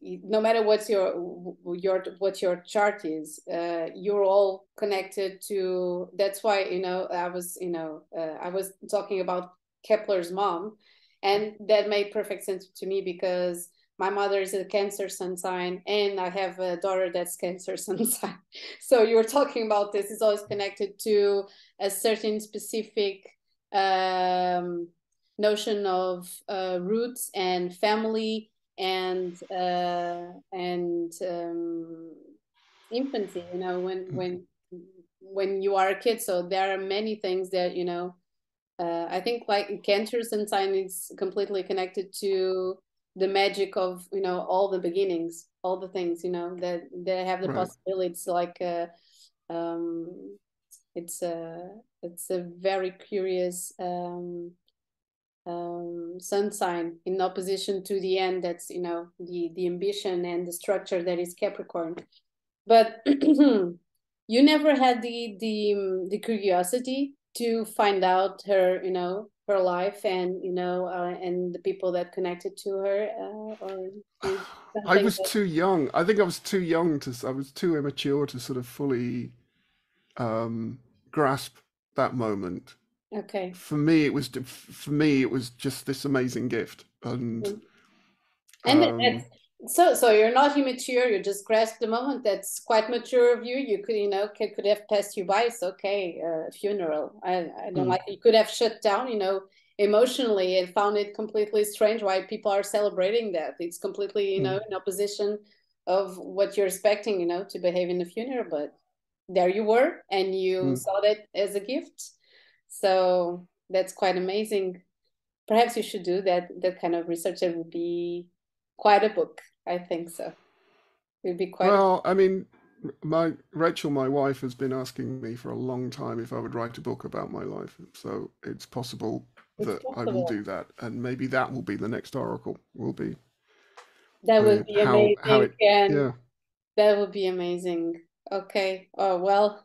no matter what's your your what your chart is uh, you're all connected to that's why you know i was you know uh, i was talking about kepler's mom. And that made perfect sense to me because my mother is a cancer sun sign and i have a daughter that's cancer sun sign so you're talking about this is always connected to a certain specific um, notion of uh, roots and family and uh, and um, infancy you know when mm-hmm. when when you are a kid so there are many things that you know uh, i think like cancer sun sign is completely connected to the magic of you know all the beginnings all the things you know that that have the right. possibilities like uh, um it's a it's a very curious um, um, sun sign in opposition to the end that's you know the the ambition and the structure that is capricorn but you never had the the the curiosity to find out her you know her life and you know uh, and the people that connected to her uh, or i was that... too young. I think i was too young to i was too immature to sort of fully um grasp that moment. Okay. For me it was for me it was just this amazing gift. And mm-hmm. and um, so so you're not immature you just grasp the moment that's quite mature of you. You could you know could, could have passed you by. It's okay uh, funeral. I i don't mm. like you could have shut down you know emotionally and found it completely strange why people are celebrating that. It's completely you mm. know in opposition of what you're expecting you know to behave in the funeral. But there you were and you mm. saw that as a gift. So that's quite amazing. Perhaps you should do that that kind of research. It would be quite a book. I think so. It'd be quite. Well, I mean, my Rachel, my wife, has been asking me for a long time if I would write a book about my life. So it's possible it's that possible. I will do that, and maybe that will be the next oracle. Will be. That would be how, amazing. How it, yeah. That would be amazing. Okay. Oh well.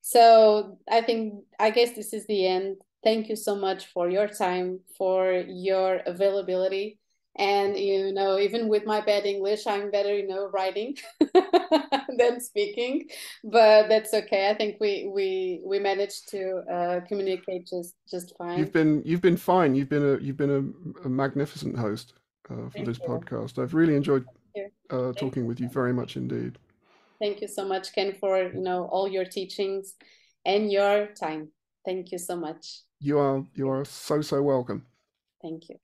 So I think I guess this is the end. Thank you so much for your time, for your availability and you know even with my bad english i'm better you know writing than speaking but that's okay i think we we we managed to uh, communicate just just fine you've been you've been fine you've been a you've been a, a magnificent host uh, for Thank this you. podcast i've really enjoyed uh, talking with you very much indeed Thank you so much, Ken, for you know all your teachings and your time. Thank you so much. You are you are so so welcome. Thank you.